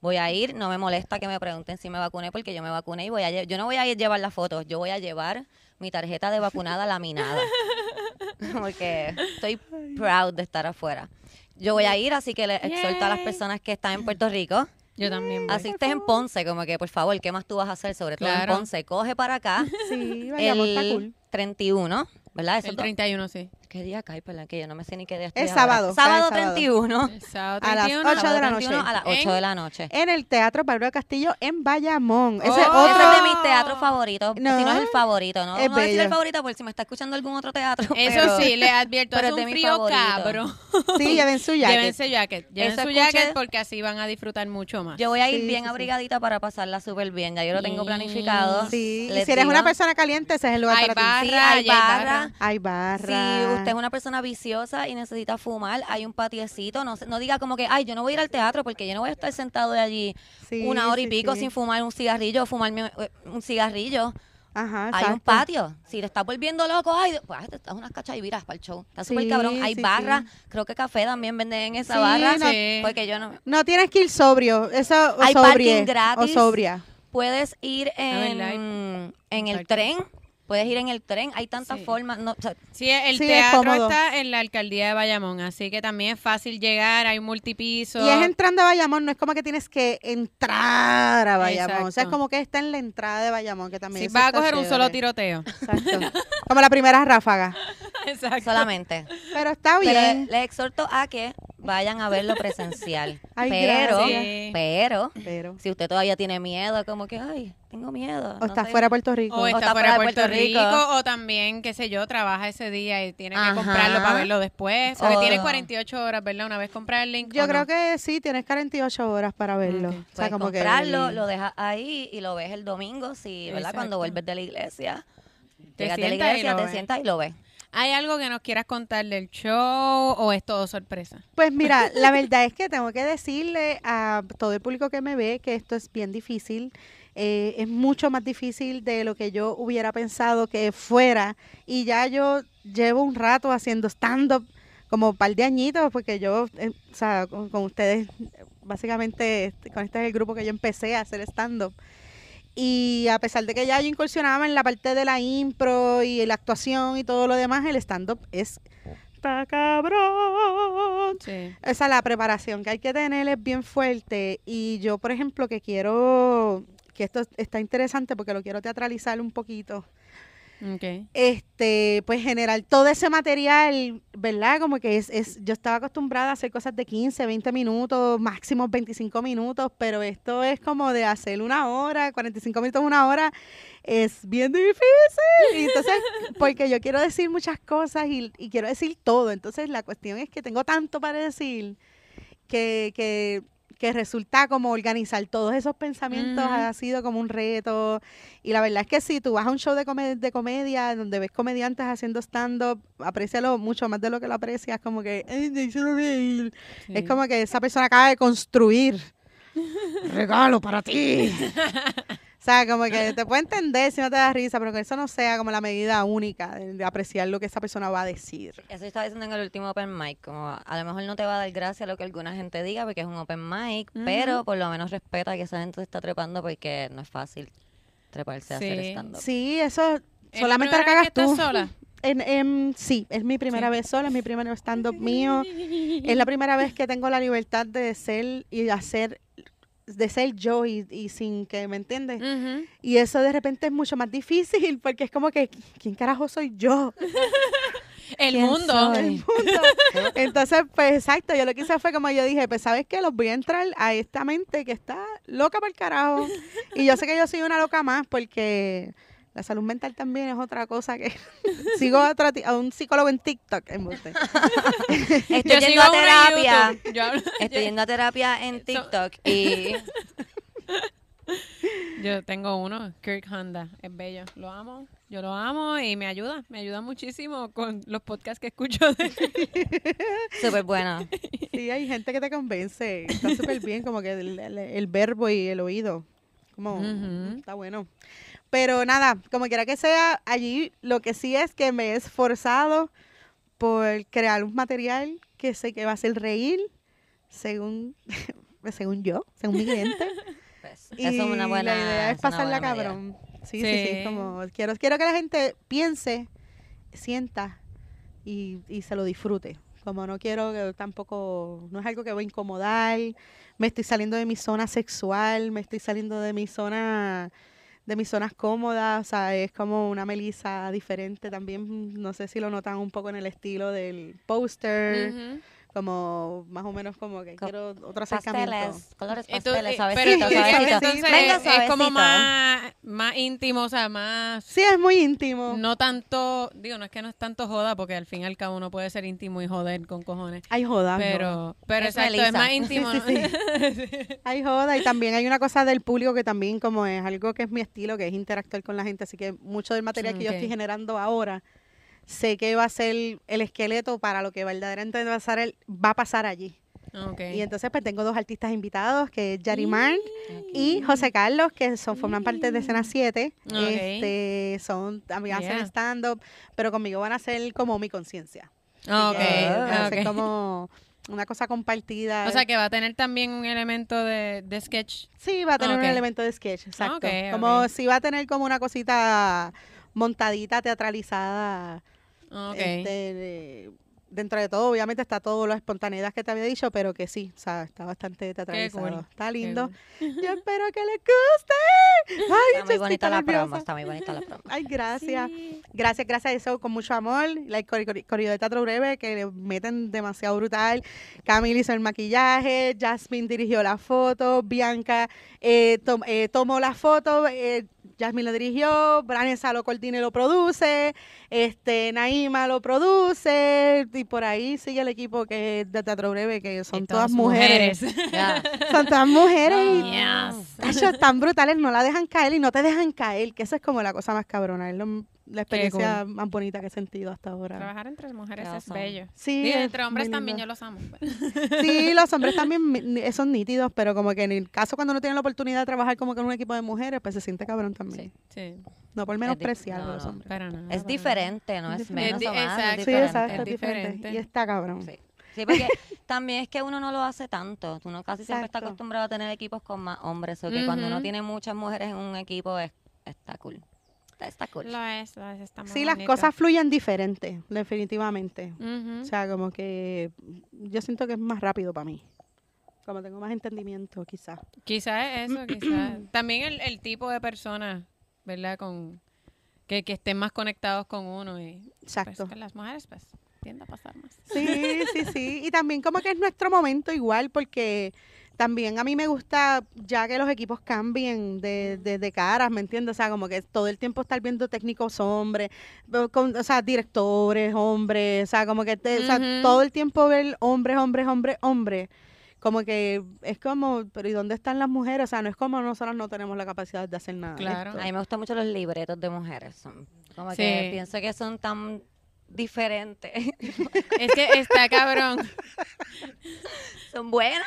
Voy a ir, no me molesta que me pregunten si me vacuné porque yo me vacuné y voy a yo no voy a ir llevar las fotos, yo voy a llevar mi tarjeta de vacunada laminada. Porque estoy proud de estar afuera. Yo voy a ir, así que le exhorto a las personas que están en Puerto Rico. Yo también voy. Así estés en Ponce, como que por favor, ¿qué más tú vas a hacer? Sobre todo Claro. en Ponce. Coge para acá Sí, vayamos, está el cool. 31, ¿verdad? Eso El 31, sí. ¿Qué día cae? Perdón, que yo no me sé ni qué día Es estoy ahora. sábado, Sábado sábado. 31. El sábado A las 31. ocho de la noche. 31 a las 8 En- de la noche. En el Teatro Pablo Castillo en Bayamón. Ese Oh. es Ese otro es de mis teatros favoritos. No. Si no es el favorito, ¿no? Es Vamos a decir el favorito porque si me está escuchando algún otro teatro. Eso pero- sí, le advierto, pero es de un mi frío cabrón. Sí, lleven su jacket. Llévense jacket. Lleven Eso su escuché- jacket porque así van a disfrutar mucho más. Yo voy a ir Sí, bien sí, sí. abrigadita para pasarla súper bien. Ya yo lo tengo Sí. planificado. Sí, si eres una persona caliente, ese es el lugar Hay para ti. barra, Sí, ya hay barra. Hay barra. Si usted es una persona viciosa y necesita fumar, hay un patiecito. No, se- no diga como que, ay, yo no voy a ir al teatro porque yo no voy a estar sentado de allí Sí, una hora y sí, pico sí. sin fumar un cigarrillo o fumarme eh, un cigarrillo. Ajá, Hay un patio. Si te estás volviendo loco, ay, pues te das unas cachaiviras para el show. Está súper Sí, cabrón. Hay sí, barra. sí. Creo que café también venden en esa Sí, barra. no-. Porque yo no. No tienes que ir sobrio. Eso, o Hay sobrie, parking gratis. O sobria. Puedes ir en, el tren. Puedes ir en el tren. Hay tantas Sí. formas. No, o sea, Sí, el Sí, teatro está en la alcaldía de Bayamón, así que también es fácil llegar, hay multipiso. Y es entrando a Bayamón, no es como que tienes que entrar a Bayamón. O sea, es como que está en la entrada de Bayamón, que también eso vas a coger un solo tiroteo. Exacto. Como la primera ráfaga. Exacto. solamente. Pero está Pero bien. les exhorto a que vayan a verlo presencial. Ay, pero, gracias. pero, Pero. si usted todavía tiene miedo, como que, ay, tengo miedo. O no está sé. fuera de Puerto Rico. O está, está fuera de Puerto, Puerto Rico. Rico. o también, qué sé yo, trabaja ese día y tiene que comprarlo para verlo después. Porque O- tiene 48 horas, ¿verdad? Una vez comprar el link. Yo ¿o creo no? que sí, tienes 48 horas para verlo. O sea, Puedes como que comprarlo, lo dejas ahí y lo ves el domingo, sí, ¿verdad? Exacto. Cuando vuelves de la iglesia. Te Llegas de la iglesia, te ves. sientas y lo ves. ¿Hay algo que nos quieras contar del show o es todo sorpresa? Pues mira, la verdad es que tengo que decirle a todo el público que me ve que esto es bien difícil. Eh, es mucho más difícil de lo que yo hubiera pensado que fuera. Y ya yo llevo un rato haciendo stand-up, como un par de añitos, porque yo, eh, o sea, con, con ustedes, básicamente, este, con este es el grupo que yo empecé a hacer stand-up. Y a pesar de que ya yo incursionaba en la parte de la impro y la actuación y todo lo demás, el stand-up es está cabrón. Sí. Esa la preparación que hay que tener es bien fuerte. Y yo, por ejemplo, que quiero, que esto está interesante porque lo quiero teatralizar un poquito. Okay. Este, pues generar todo ese material, ¿verdad? Como que es, es, yo estaba acostumbrada a hacer cosas de 15, 20 minutos, máximo 25 minutos, pero esto es como de hacer una hora, 45 minutos, una hora, es bien difícil. Y entonces, porque yo quiero decir muchas cosas y, y quiero decir todo. Entonces, la cuestión es que tengo tanto para decir que, que, que resulta como organizar todos esos pensamientos ha sido como un reto. Y la verdad es que si tú vas a un show de, come- de comedia donde ves comediantes haciendo stand-up, aprécialo mucho más de lo que lo aprecias, como que. Es como que esa persona acaba de construir regalo para ti. O sea, como que te puede entender si no te da risa, pero que eso no sea como la medida única de, de apreciar lo que esa persona va a decir. Eso estaba diciendo en el último open mic, como a lo mejor no te va a dar gracia lo que alguna gente diga porque es un open mic, pero por lo menos respeta que esa gente se está trepando porque no es fácil treparse a hacer Sí. stand-up. Sí, eso ¿Es solamente la lo que hagas tú. sola? En, en- sí, es mi primera Sí. vez sola, es mi primer stand-up mío. Es la primera vez que tengo la libertad de ser y hacer, de ser yo y, y sin que me entiendes. Y eso de repente es mucho más difícil porque es como que, ¿quién carajo soy yo? El ¿Quién mundo. soy? El mundo. Entonces, pues exacto, yo lo que hice fue como yo dije, pues sabes qué, los voy a entrar a esta mente que está loca por el carajo. Y yo sé que yo soy una loca más porque la salud mental también es otra cosa que sigo a, otro ti- a un psicólogo en TikTok. embuste. Estoy Yo yendo a en terapia. YouTube. Yo, hablo- Estoy yendo a terapia en TikTok y yo tengo uno, Kirk Honda, es bello, lo amo, yo lo amo y me ayuda, me ayuda muchísimo con los podcasts que escucho de súper bueno. Sí, hay gente que te convence. Está súper bien, como que el, el- el verbo y el oído. Como, está bueno. Pero nada, como quiera que sea, allí lo que sí es que me he esforzado por crear un material que sé que va a hacer reír, según, según yo, según mi cliente. Pues, y eso es una buena la idea es pasarla cabrón. Sí, sí, sí, Sí. como quiero, quiero que la gente piense, sienta y, y se lo disfrute. Como no quiero que tampoco, no es algo que voy a incomodar, me estoy saliendo de mi zona sexual, me estoy saliendo de mi zona, de mis zonas cómodas, o sea, es como una melisa diferente también, no sé si lo notan un poco en el estilo del póster. Como más o menos como que Co- quiero otro acercamiento. Pasteles, colores pasteles, eh, suavecito, pero sí, entonces, suavecito. entonces Venga, es como suavecito. más, más íntimo, o sea, más... Sí, es muy íntimo. No tanto, digo, no es que no es tanto joda, porque al fin y al cabo uno puede ser íntimo y joder con cojones. Hay joda. hay joda. Pero, pero Es exacto, es más íntimo. Sí, ¿no? sí, Hay joda y también hay una cosa del público que también como es algo que es mi estilo, que es interactuar con la gente, así que mucho del material que yo estoy generando ahora, sé que va a ser el esqueleto para lo que verdaderamente va a pasar, el- va a pasar allí. Y entonces pues tengo dos artistas invitados, que es Yarimar y José Carlos, que son forman parte de Escena 7. Ok. Este, son, también hacen Yeah. stand-up, pero conmigo van a ser como mi conciencia. Ah, ok, van a ser como una cosa compartida. O sea, que va a tener también un elemento de, de sketch. Sí, va a tener un elemento de sketch, exacto. Como si va a tener como una cosita montadita, teatralizada. Este, de- dentro de todo, obviamente está todo la espontaneidad que te había dicho, pero que sí, o sea, está bastante teatralizado. cool, Está lindo. cool. Yo espero que les guste. Ay, Está muy bonita la promo, está muy bonita la promo. Ay, gracias. Sí. Gracias, gracias a eso, con mucho amor. La corrido de teatro breve que le meten demasiado brutal. Camila hizo el maquillaje, Jasmine dirigió la foto, Bianca eh, tom- eh, tomó la foto, eh, Jasmine lo dirigió, Vanessa lo coordina y lo produce, este, Naima lo produce, y por ahí sigue el equipo que es de teatro breve, que son todas mujeres. Son todas mujeres. y Yes. Tacho, tan brutales, no la dejan caer y no te dejan caer, que eso es como la cosa más cabrona. Es lo- la experiencia más bonita que he sentido hasta ahora. Trabajar entre mujeres es bello. Sí, Digo, es entre hombres también lindo. yo los amo. Sí, los hombres también son nítidos, pero como que en el caso cuando no tienen la oportunidad de trabajar como que en un equipo de mujeres, pues se siente cabrón también. Sí, No por menospreciar a no, los hombres. para nada. Es para diferente, no Es menos Es o es exacto. Sí, diferente. exacto, es es diferente. diferente. Y está cabrón. Sí. Sí, porque también es que uno no lo hace tanto. Uno casi siempre está acostumbrado a tener equipos con más hombres. O que cuando uno tiene muchas mujeres en un equipo, es, está cool. Está, está cool. Lo es, lo es, está muy Sí, las bonito. cosas fluyen diferente, definitivamente. O sea, como que yo siento que es más rápido para mí. Como tengo más entendimiento, quizás. Quizás es eso, quizás. También el, el tipo de personas, ¿verdad? Con que, que estén más conectados con uno y pues, Exacto. con las mujeres, pues, tiende a pasar más. Sí, sí, sí. Y también como que es nuestro momento igual, porque también a mí me gusta ya que los equipos cambien de, de, de caras, ¿me entiendes? O sea, como que todo el tiempo estar viendo técnicos hombres, o con- o sea, directores hombres, o sea, como que te- o sea, todo el tiempo ver hombres, hombres, hombres, hombres. Como que es como, pero ¿y dónde están las mujeres? O sea, no es como nosotros no tenemos la capacidad de hacer nada. Claro. esto. A mí me gustan mucho los libretos de mujeres. Son como Sí. que pienso que son tan diferentes. Es que está cabrón. son buenos.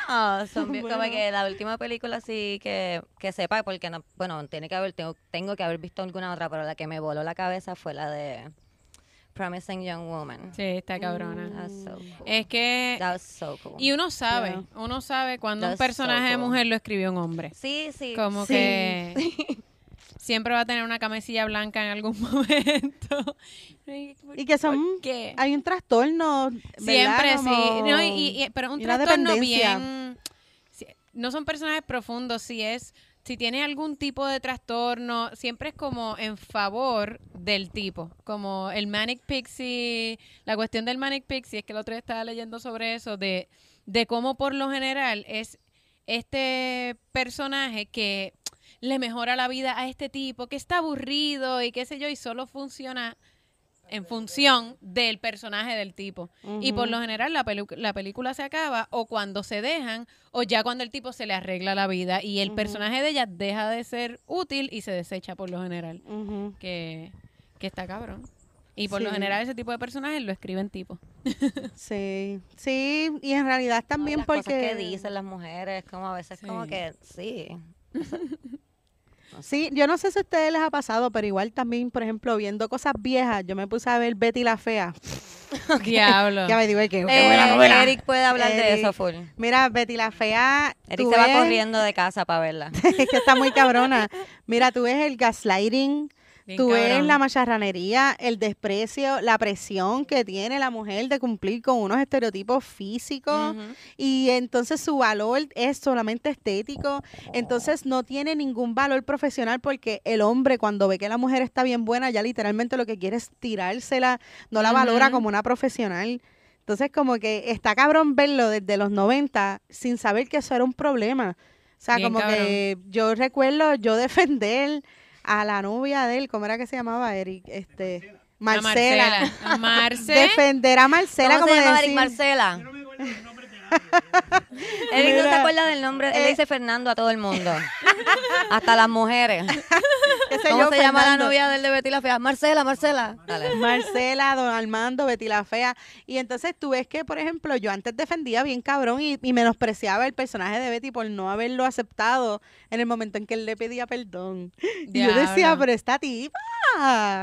Son bien, como que la última película sí que, que sepa, porque no, bueno, tiene que haber, tengo, tengo que haber visto alguna otra, pero la que me voló la cabeza fue la de Promising Young Woman. Sí, está cabrona. So cool. Es que... That was so cool. Y uno sabe, Yeah. uno sabe cuando un so personaje de mujer lo escribió un hombre. Sí, sí. Como Sí. que siempre va a tener una camisilla blanca en algún momento. Y que son, hay un trastorno. Siempre, sí. No, y, y- pero un trastorno bien... No son personajes profundos, si es... Si tiene algún tipo de trastorno, siempre es como en favor del tipo. Como el Manic Pixie, la cuestión del Manic Pixie, es que el otro día estaba leyendo sobre eso, de, de cómo por lo general es este personaje que le mejora la vida a este tipo, que está aburrido y qué sé yo, y solo funciona en función del personaje del tipo. Y por lo general la, pelu- la película se acaba o cuando se dejan o ya cuando el tipo se le arregla la vida y el personaje de ella deja de ser útil y se desecha por lo general. Que, que está cabrón. Y por lo general ese tipo de personajes lo escriben tipos. Sí, sí, y en realidad No, también las porque... cosas que dicen las mujeres, como a veces Sí. como que sí. Sí, yo no sé si a ustedes les ha pasado, pero igual también, por ejemplo, viendo cosas viejas, yo me puse a ver Betty la Fea. Diablo. Ya me digo, "Ay, qué, qué Eh, buena novela". Eric puede hablar de eso full. Mira, Betty la Fea, Eric se va ves- corriendo de casa para verla. es que está muy cabrona. Mira, tú ves el gaslighting, Bien tú ves la macharranería, el desprecio, la presión que tiene la mujer de cumplir con unos estereotipos físicos. Y entonces su valor es solamente estético, entonces no tiene ningún valor profesional porque el hombre cuando ve que la mujer está bien buena ya literalmente lo que quiere es tirársela, no la valora como una profesional. Entonces como que está cabrón verlo desde los 90 sin saber que eso era un problema. O sea, Bien como que yo recuerdo yo defender a la novia de él, ¿cómo era que se llamaba Eric? Este, Marcela. Marcela. Marce. Defender a Marcela ¿Cómo como se llama Eric decir- Eric no se acuerda del nombre. Él eh. le dice Fernando a todo el mundo. Hasta las mujeres. ¿Cómo yo, se llama la novia del de Betty la Fea? Marcela, Marcela. Dale. Marcela, Don Armando, Betty la Fea. Y entonces tú ves que, por ejemplo, yo antes defendía bien cabrón y, y menospreciaba el personaje de Betty por no haberlo aceptado en el momento en que él le pedía perdón. Y yo decía, pero esta tipa,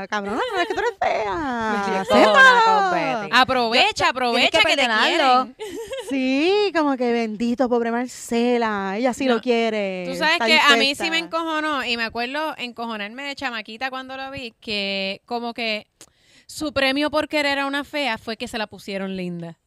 cabrón, no es que tú eres fea. Me encojona con acéptalo". Betty. Aprovecha, aprovecha que que, te quieren. Sí, como que bendito, pobre Marcela. Ella sí No, lo quiere. Tú sabes que a mí sí me encojonó y me acuerdo encojonarme de chamaquita cuando lo vi que como que su premio por querer a una fea fue que se la pusieron linda.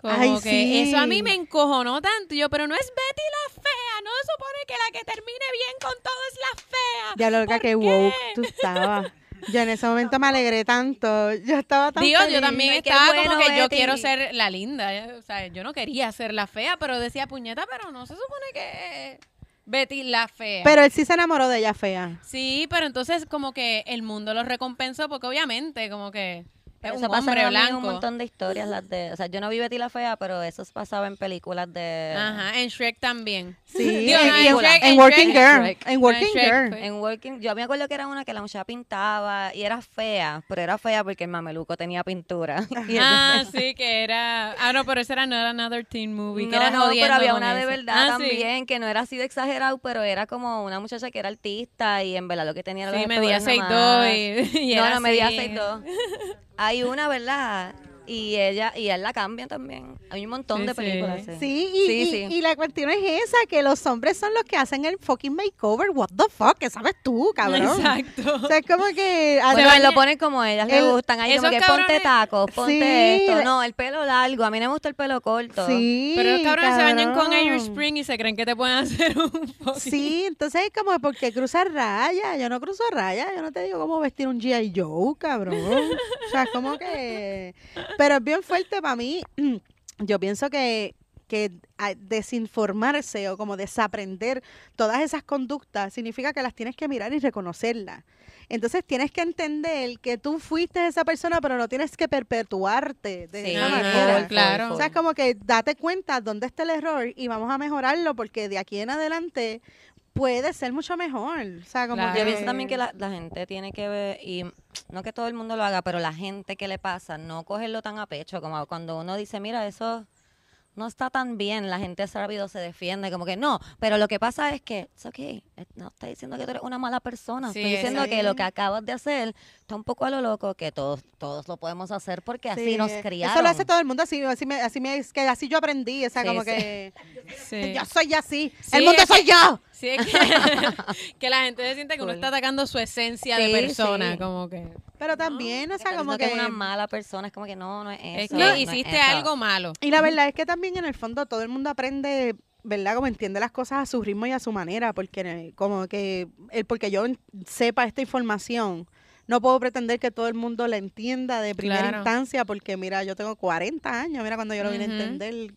Como Ay, que sí. eso a mí me encojonó tanto. Yo, pero no es Betty la fea. No se supone que la que termine bien con todo es la fea. Ya lo que woke tú estabas. Yo en ese momento me alegré tanto. Yo estaba tan Digo, yo feliz. también Ay, qué estaba bueno, como que yo quiero ser la linda. eh, O sea, yo no quería ser la fea, pero decía puñeta, pero no se supone que Betty la fea. Pero él sí se enamoró de ella fea. Sí, pero entonces como que el mundo lo recompensó porque obviamente como que Es Eso un hombre en blanco. un montón de historias, las de, o sea, yo no vi Betty la Fea, pero eso pasaba en películas de... Ajá, en Shrek también. Sí, Digo, en, no, en- en Shrek- en en Working Shrek- Girl. En Working Girl. En Working, yo me acuerdo que era una que la muchacha pintaba y era fea, pero era fea porque el mameluco tenía pintura. Ah, sí, que era. Ah, no, pero ese era Not Another Teen Movie. que no, era no, pero había una de verdad Ah, sí. también, que no era así de exagerado, pero era como una muchacha que era artista y en verdad lo que tenía era Sí, medía espejuelos 6'2 nada más. y, y no, era no, medía así. 6'2. Hay una, ¿verdad? Y ella, y él la cambia también. Hay un montón Sí, de películas. Sí. Sí, y, Sí, y- sí. y la cuestión es esa, que los hombres son los que hacen el fucking makeover. What the fuck, ¿qué sabes tú, cabrón? Exacto. O sea, es como que... Bueno, baña- lo ponen como ellas El- gustan. Ahí como que ponte tacos, ponte Sí. esto. No, el pelo largo. A mí no me gusta el pelo corto. Sí, Pero los cabrones se bañan con cabrón. Irish Spring y se creen que te pueden hacer un fucking- Sí, entonces es como porque cruzar raya. Yo no cruzo raya. Yo no te digo cómo vestir un G.I. Joe, cabrón. O sea, es como que. Pero es bien fuerte para mí. Yo pienso que, que desinformarse o como desaprender todas esas conductas significa que las tienes que mirar y reconocerlas. Entonces tienes que entender que tú fuiste esa persona, pero no tienes que perpetuarte de Sí, esa manera. claro. O sea, es como que date cuenta dónde está el error y vamos a mejorarlo porque de aquí en adelante puede ser mucho mejor. O sea, como Claro. que... Yo pienso también que la, la gente tiene que ver, y no que todo el mundo lo haga, pero la gente que le pasa, no cogerlo tan a pecho, como cuando uno dice, mira, eso no está tan bien, la gente rápido se defiende, como que no, pero lo que pasa es que, es okay, eh, no está diciendo que tú eres una mala persona, Sí, estoy diciendo que lo que acabas de hacer está un poco a lo loco, que todos todos lo podemos hacer porque así Sí, nos Eso criaron. lo hace todo el mundo así, así me, así me, es que así yo aprendí, o sea, Sí, como sí. que Sí. yo soy así, Sí, el mundo que- soy yo. Sí, es que, que la gente se siente que uno está atacando su esencia Sí, de persona, sí. como que... Pero también, o sea, como que... es una mala persona, es como que no, no es eso. Es no que es hiciste eso. algo malo. Y la verdad es que también en el fondo todo el mundo aprende, ¿verdad? Como entiende las cosas a su ritmo y a su manera, porque como que el porque yo sepa esta información, no puedo pretender que todo el mundo la entienda de primera Claro. instancia, porque mira, yo tengo 40 años, mira cuando yo lo vine a entender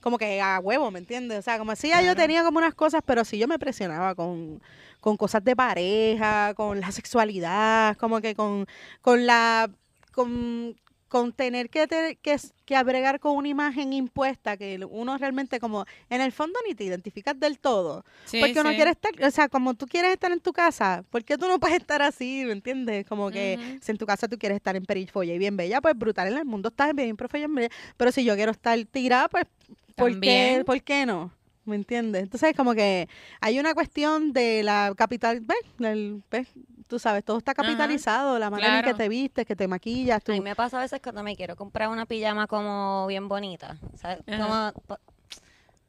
como que a huevo, ¿me entiendes? O sea, como si ya yo Claro. tenía como unas cosas, pero sí yo me presionaba con, con cosas de pareja, con la sexualidad, como que con, con la con, con tener que, te- que, que abregar con una imagen impuesta que uno realmente como en el fondo ni te identificas del todo. Sí, porque uno sí. quiere estar, o sea, como tú quieres estar en tu casa, ¿por qué tú no puedes estar así? ¿Me entiendes? Como que si en tu casa tú quieres estar en perifolla y bien bella, pues brutal en el mundo estás bien perifolla y bien bella. Pero si yo quiero estar tirada, pues ¿por qué. ¿por qué no? ¿Me entiendes? Entonces, como que hay una cuestión de la capital, ¿ves? Del- ¿ves? Tú sabes, todo está capitalizado, la manera en que te vistes, que te maquillas, A tú. mí me pasa a veces cuando me quiero comprar una pijama como bien bonita. ¿sabes? Como,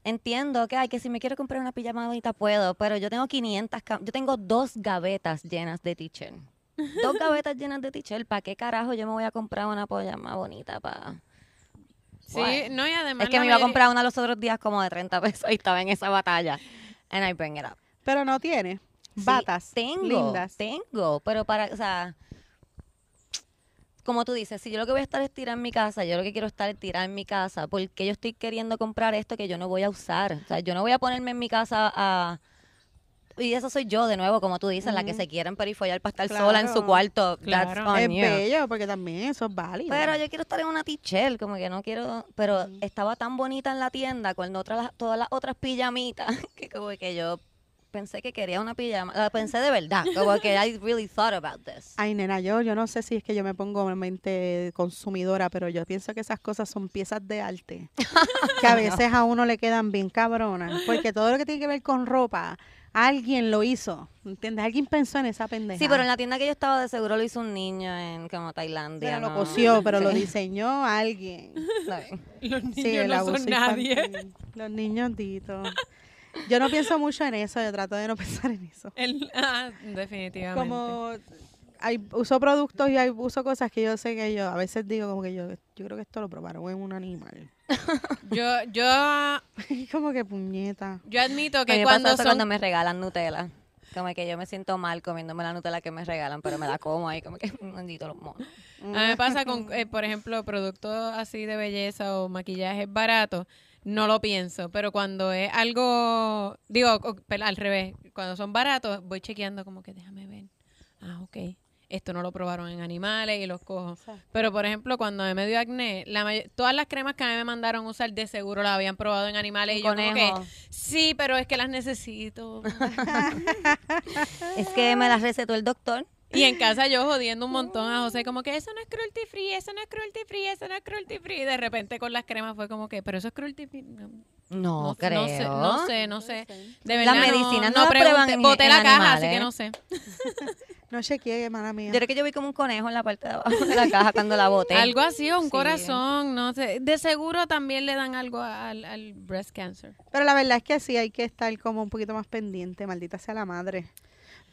entiendo que, ay, que si me quiero comprar una pijama bonita puedo, pero yo tengo 500, cam- yo tengo dos gavetas llenas de t-shirt. Dos gavetas llenas de t-shirt. ¿Para qué carajo yo me voy a comprar una pijama bonita? para Sí, no, y además Es que me iba a comprar una los otros días como de 30 pesos y estaba en esa batalla. And I bring it up. Pero no tienes Sí, batas tengo, lindas. Tengo, pero para, o sea, como tú dices, si yo lo que voy a estar es tirar en mi casa, yo lo que quiero estar es tirar en mi casa, porque yo estoy queriendo comprar esto que yo no voy a usar. O sea, yo no voy a ponerme en mi casa a... Y eso soy yo, de nuevo, como tú dices, la que se quiere emperifollar para estar sola en su cuarto. Claro. That's on Es you. bello, porque también eso es válido. Pero yo quiero estar en una t-shirt, como que no quiero... Pero estaba tan bonita en la tienda con otras, todas las otras pijamitas, que como que yo pensé que quería una pijama. La pensé de verdad, como que I really thought about this. Ay, nena, yo, yo no sé si es que yo me pongo en mente consumidora, pero yo pienso que esas cosas son piezas de arte que a veces a uno le quedan bien cabronas, porque todo lo que tiene que ver con ropa, alguien lo hizo, ¿entiendes? Alguien pensó en esa pendeja. Sí, pero en la tienda que yo estaba de seguro lo hizo un niño en como Tailandia. Pero lo ¿no? cosió, pero lo diseñó alguien. Los niños Sí, el no son nadie. infantil. Los niños ditos. Yo no pienso mucho en eso, yo trato de no pensar en eso. El- ah, definitivamente. Como hay uso productos y hay uso cosas que yo sé que yo a veces digo como que yo yo creo que esto lo probaron en un animal. Yo, yo, como que puñeta. yo admito A mí que me cuando pasa eso son cuando me regalan Nutella. Como que yo me siento mal comiéndome la Nutella que me regalan, pero me la como ahí como que maldito los monos. A mí me pasa con, eh, por ejemplo, productos así de belleza o maquillaje barato, no lo pienso, pero cuando es algo, digo, al revés, cuando son baratos, voy chequeando como que déjame ver. Ah, ok. Esto no lo probaron en animales y los cojo. Exacto. Pero, por ejemplo, cuando a mí me dio acné, la may- todas las cremas que a mí me mandaron usar de seguro las habían probado en animales y yo como que, sí, pero es que las necesito. Es que me las recetó el doctor. y en casa yo jodiendo un montón a José, como que eso no es cruelty free, eso no es cruelty free, eso no es cruelty free. Y de repente con las cremas fue como que, pero eso es cruelty free. No, No, no, creo. no sé, no sé, no sé. De Las verdad, medicinas no no, las prueban Boté en la caja, animales. así que no sé. No chequeé, mala mía. Yo creo que yo vi como un conejo en la parte de abajo de la caja cuando la boté. Algo así, o un Sí. corazón, no sé. De seguro también le dan algo al, al breast cancer. Pero la verdad es que sí hay que estar como un poquito más pendiente, maldita sea la madre.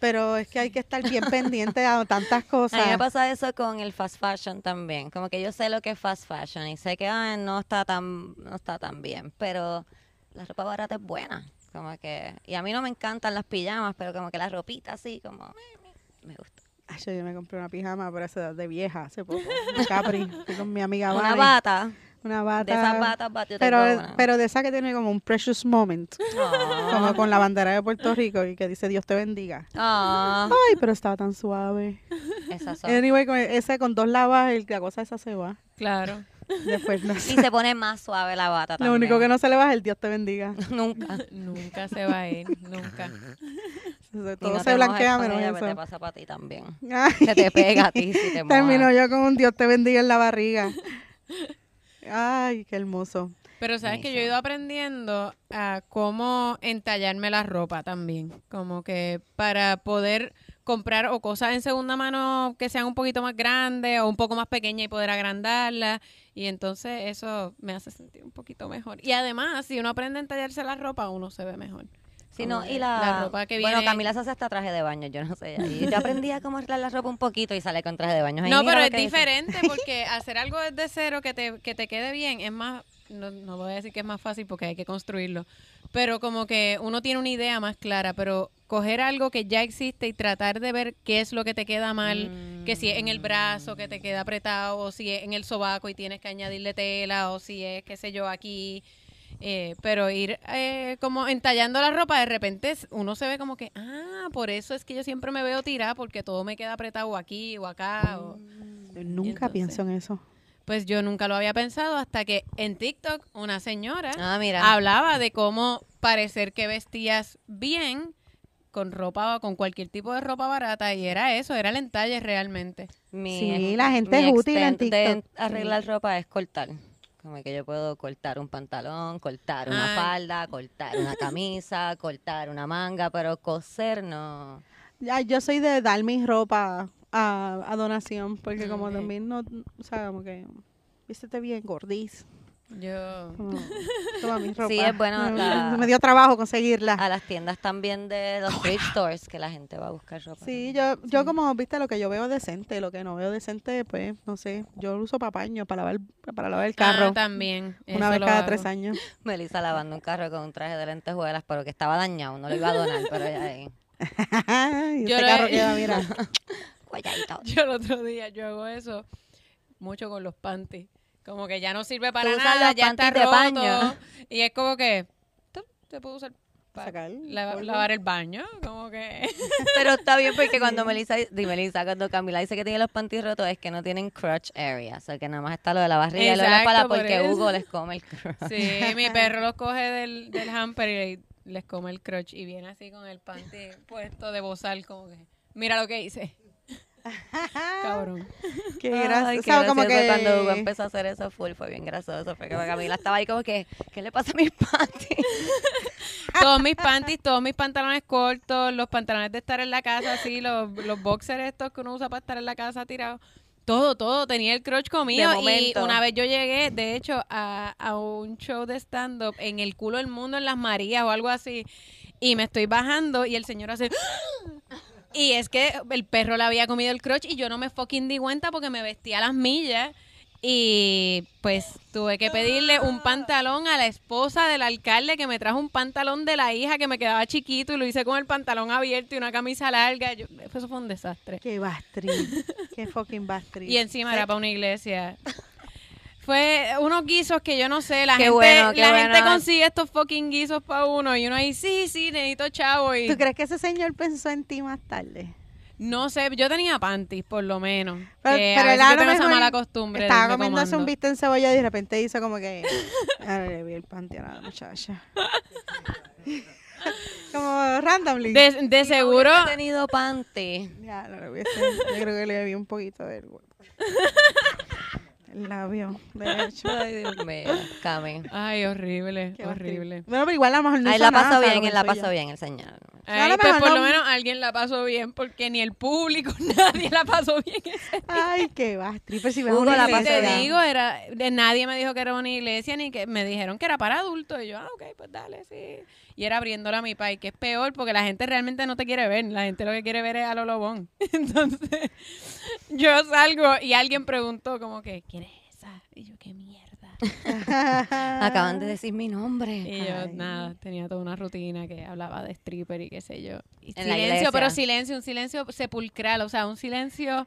Pero es que hay que estar bien pendiente a tantas A cosas. mí me pasa eso con el fast fashion también. Como que yo sé lo que es fast fashion y sé que ay, no está tan no está tan bien, pero la ropa barata es buena. Como que y a mí no me encantan las pijamas, pero como que la ropita así como me gusta. Ay, yo, me compré una pijama por esa edad de vieja hace poco. de Capri. Con mi amiga Una bata, Una bata. de esas batas, bat- yo pero, tengo una. pero de esa que tiene como un precious moment. Ah. Como con la bandera de Puerto Rico y que dice Dios te bendiga. Ah, Ay, pero estaba tan suave. esas son. Anyway, con ese con dos lavas, el- la cosa esa se va. Claro. Después no Y se pone más suave la bata Lo también. único que no se le va es el Dios te bendiga. nunca. Nunca se va a ir, nunca. Todo no se blanquea menos ella, pues te eso. pasa para ti también. Ay, Se te pega a ti si te mojas. Terminó yo con un Dios te bendiga en la barriga. Ay, qué hermoso. Pero sabes que yo he ido aprendiendo a cómo entallarme la ropa también. Como que para poder comprar o cosas en segunda mano que sean un poquito más grandes o un poco más pequeñas y poder agrandarlas. Y entonces eso me hace sentir un poquito mejor. Y además, si uno aprende a entallarse la ropa, uno se ve mejor. Sí, no, y la, la ropa que Bueno, viene- Camila se hace hasta traje de baño, yo no sé. Y yo aprendí a cómo arreglar la ropa un poquito y sale con traje de baño. Ay, No, pero es dice. diferente porque hacer algo desde cero que te, que te quede bien es más, no, no voy a decir que es más fácil porque hay que construirlo, pero como que uno tiene una idea más clara, pero coger algo que ya existe y tratar de ver qué es lo que te queda mal, que si es en el brazo que te queda apretado, o si es en el sobaco y tienes que añadirle tela, o si es, qué sé yo, aquí... Eh, pero ir eh, como entallando la ropa, de repente uno se ve como que, ah, por eso es que yo siempre me veo tirada porque todo me queda apretado aquí o acá. o- Yo nunca entonces- pienso en eso. Pues yo nunca lo había pensado hasta que en TikTok una señora Ah, mira. hablaba de cómo parecer que vestías bien con ropa, con cualquier tipo de ropa barata y era eso, era el entalle realmente. Mi Sí, la gente mi es útil en extent de TikTok. arreglar ropa es cortar. Como que yo puedo cortar un pantalón, cortar una Ay. falda, cortar una camisa, cortar una manga, pero coser no. Ya, yo soy de dar mi ropa a, a donación, porque como Ok. también no, o sea, como que, vístete bien, gordiz. Yo como, toma mi ropa. Sí, es bueno Me, la- me dio trabajo conseguirla. A las tiendas también de los thrift stores que la gente va a buscar ropa. Sí, yo, yo como, viste, lo que yo veo decente, lo que no veo decente, pues, no sé, yo lo uso para paño, para lavar, para lavar el carro, Ah, también. una eso vez cada hago. tres años. Melissa lavando un carro con un traje de lentejuelas, pero que estaba dañado, no lo iba a donar, pero ya ahí. y Yo lo carro he- queda, mira. Yo el otro día yo hago eso mucho con los panties. Como que ya no sirve para nada, los ya está roto. paño. Y es como que te puedo usar para Sacar lavar el baño, como que Pero está bien porque cuando Melissa, Melissa, cuando Camila dice que tiene los panties rotos es que no tienen crotch area, o sea que nada más está lo de la barriga y lo de la espalda por porque eso. Hugo les come el crotch. sí, mi perro los coge del, del hamper y les come el crotch y viene así con el panty puesto de bozal como que mira lo que hice. Cabrón. qué Ay, gracioso, qué o sea, como gracioso que, cuando Hugo empezó a hacer eso full fue bien gracioso porque Camila estaba ahí como que ¿qué le pasa a mis panties? Todos mis panties, todos mis pantalones cortos, los pantalones de estar en la casa así, los, los boxers estos que uno usa para estar en la casa tirado. Todo, todo, tenía el crotch comido. Y una vez yo llegué, de hecho, a, a un show de stand-up en el culo del mundo en Las Marías o algo así. Y me estoy bajando y el señor hace... Y es que el perro le había comido el crotch y yo no me fucking di cuenta porque me vestía a las millas. Y pues tuve que pedirle un pantalón a la esposa del alcalde que me trajo un pantalón de la hija que me quedaba chiquito y lo hice con el pantalón abierto y una camisa larga. Yo- eso fue un desastre. qué bastri, qué fucking bastri. Y encima era para una iglesia. Fue unos guisos que yo no sé, la Qué gente, bueno, qué la bueno. gente consigue estos fucking guisos para uno y uno ahí, sí, sí, necesito chavo y ¿Tú crees que ese señor pensó en ti más tarde? No sé, yo tenía panties, por lo menos. Pero, que pero a veces yo lo tengo esa mala costumbre. Estaba comiéndose un bistec en cebolla y de repente hizo como que. Ahora le vi el panty a la muchacha. como randomly. De, de seguro, He tenido panty. Ya, no le hubiese. Yo creo que le vi un poquito del El labio derecho. Ay, Dios mío, Cami. ay, horrible, Qué horrible. Bueno, pero igual a lo mejor no Ahí hizo la nada, pasó bien, él la pasó bien, el señor. Ay, lo pues mejor por no- lo menos alguien la pasó bien, porque ni el público, nadie la pasó bien. ese Ay, qué va, stripper si una la pasó iglesia. te bien. digo, era, de nadie me dijo que era una iglesia ni que me dijeron que era para adultos. Y yo, ah, ok, pues dale, sí. Y era abriéndola a mi país, que es peor porque la gente realmente no te quiere ver. La gente lo que quiere ver es a Lolobón. Entonces, yo salgo y alguien preguntó como que, ¿quién es esa? Y yo, qué mierda. Acaban de decir mi nombre. Y yo, Ay. nada, tenía toda una rutina que hablaba de stripper y qué sé yo. Y silencio, pero silencio, un silencio sepulcral, o sea, un silencio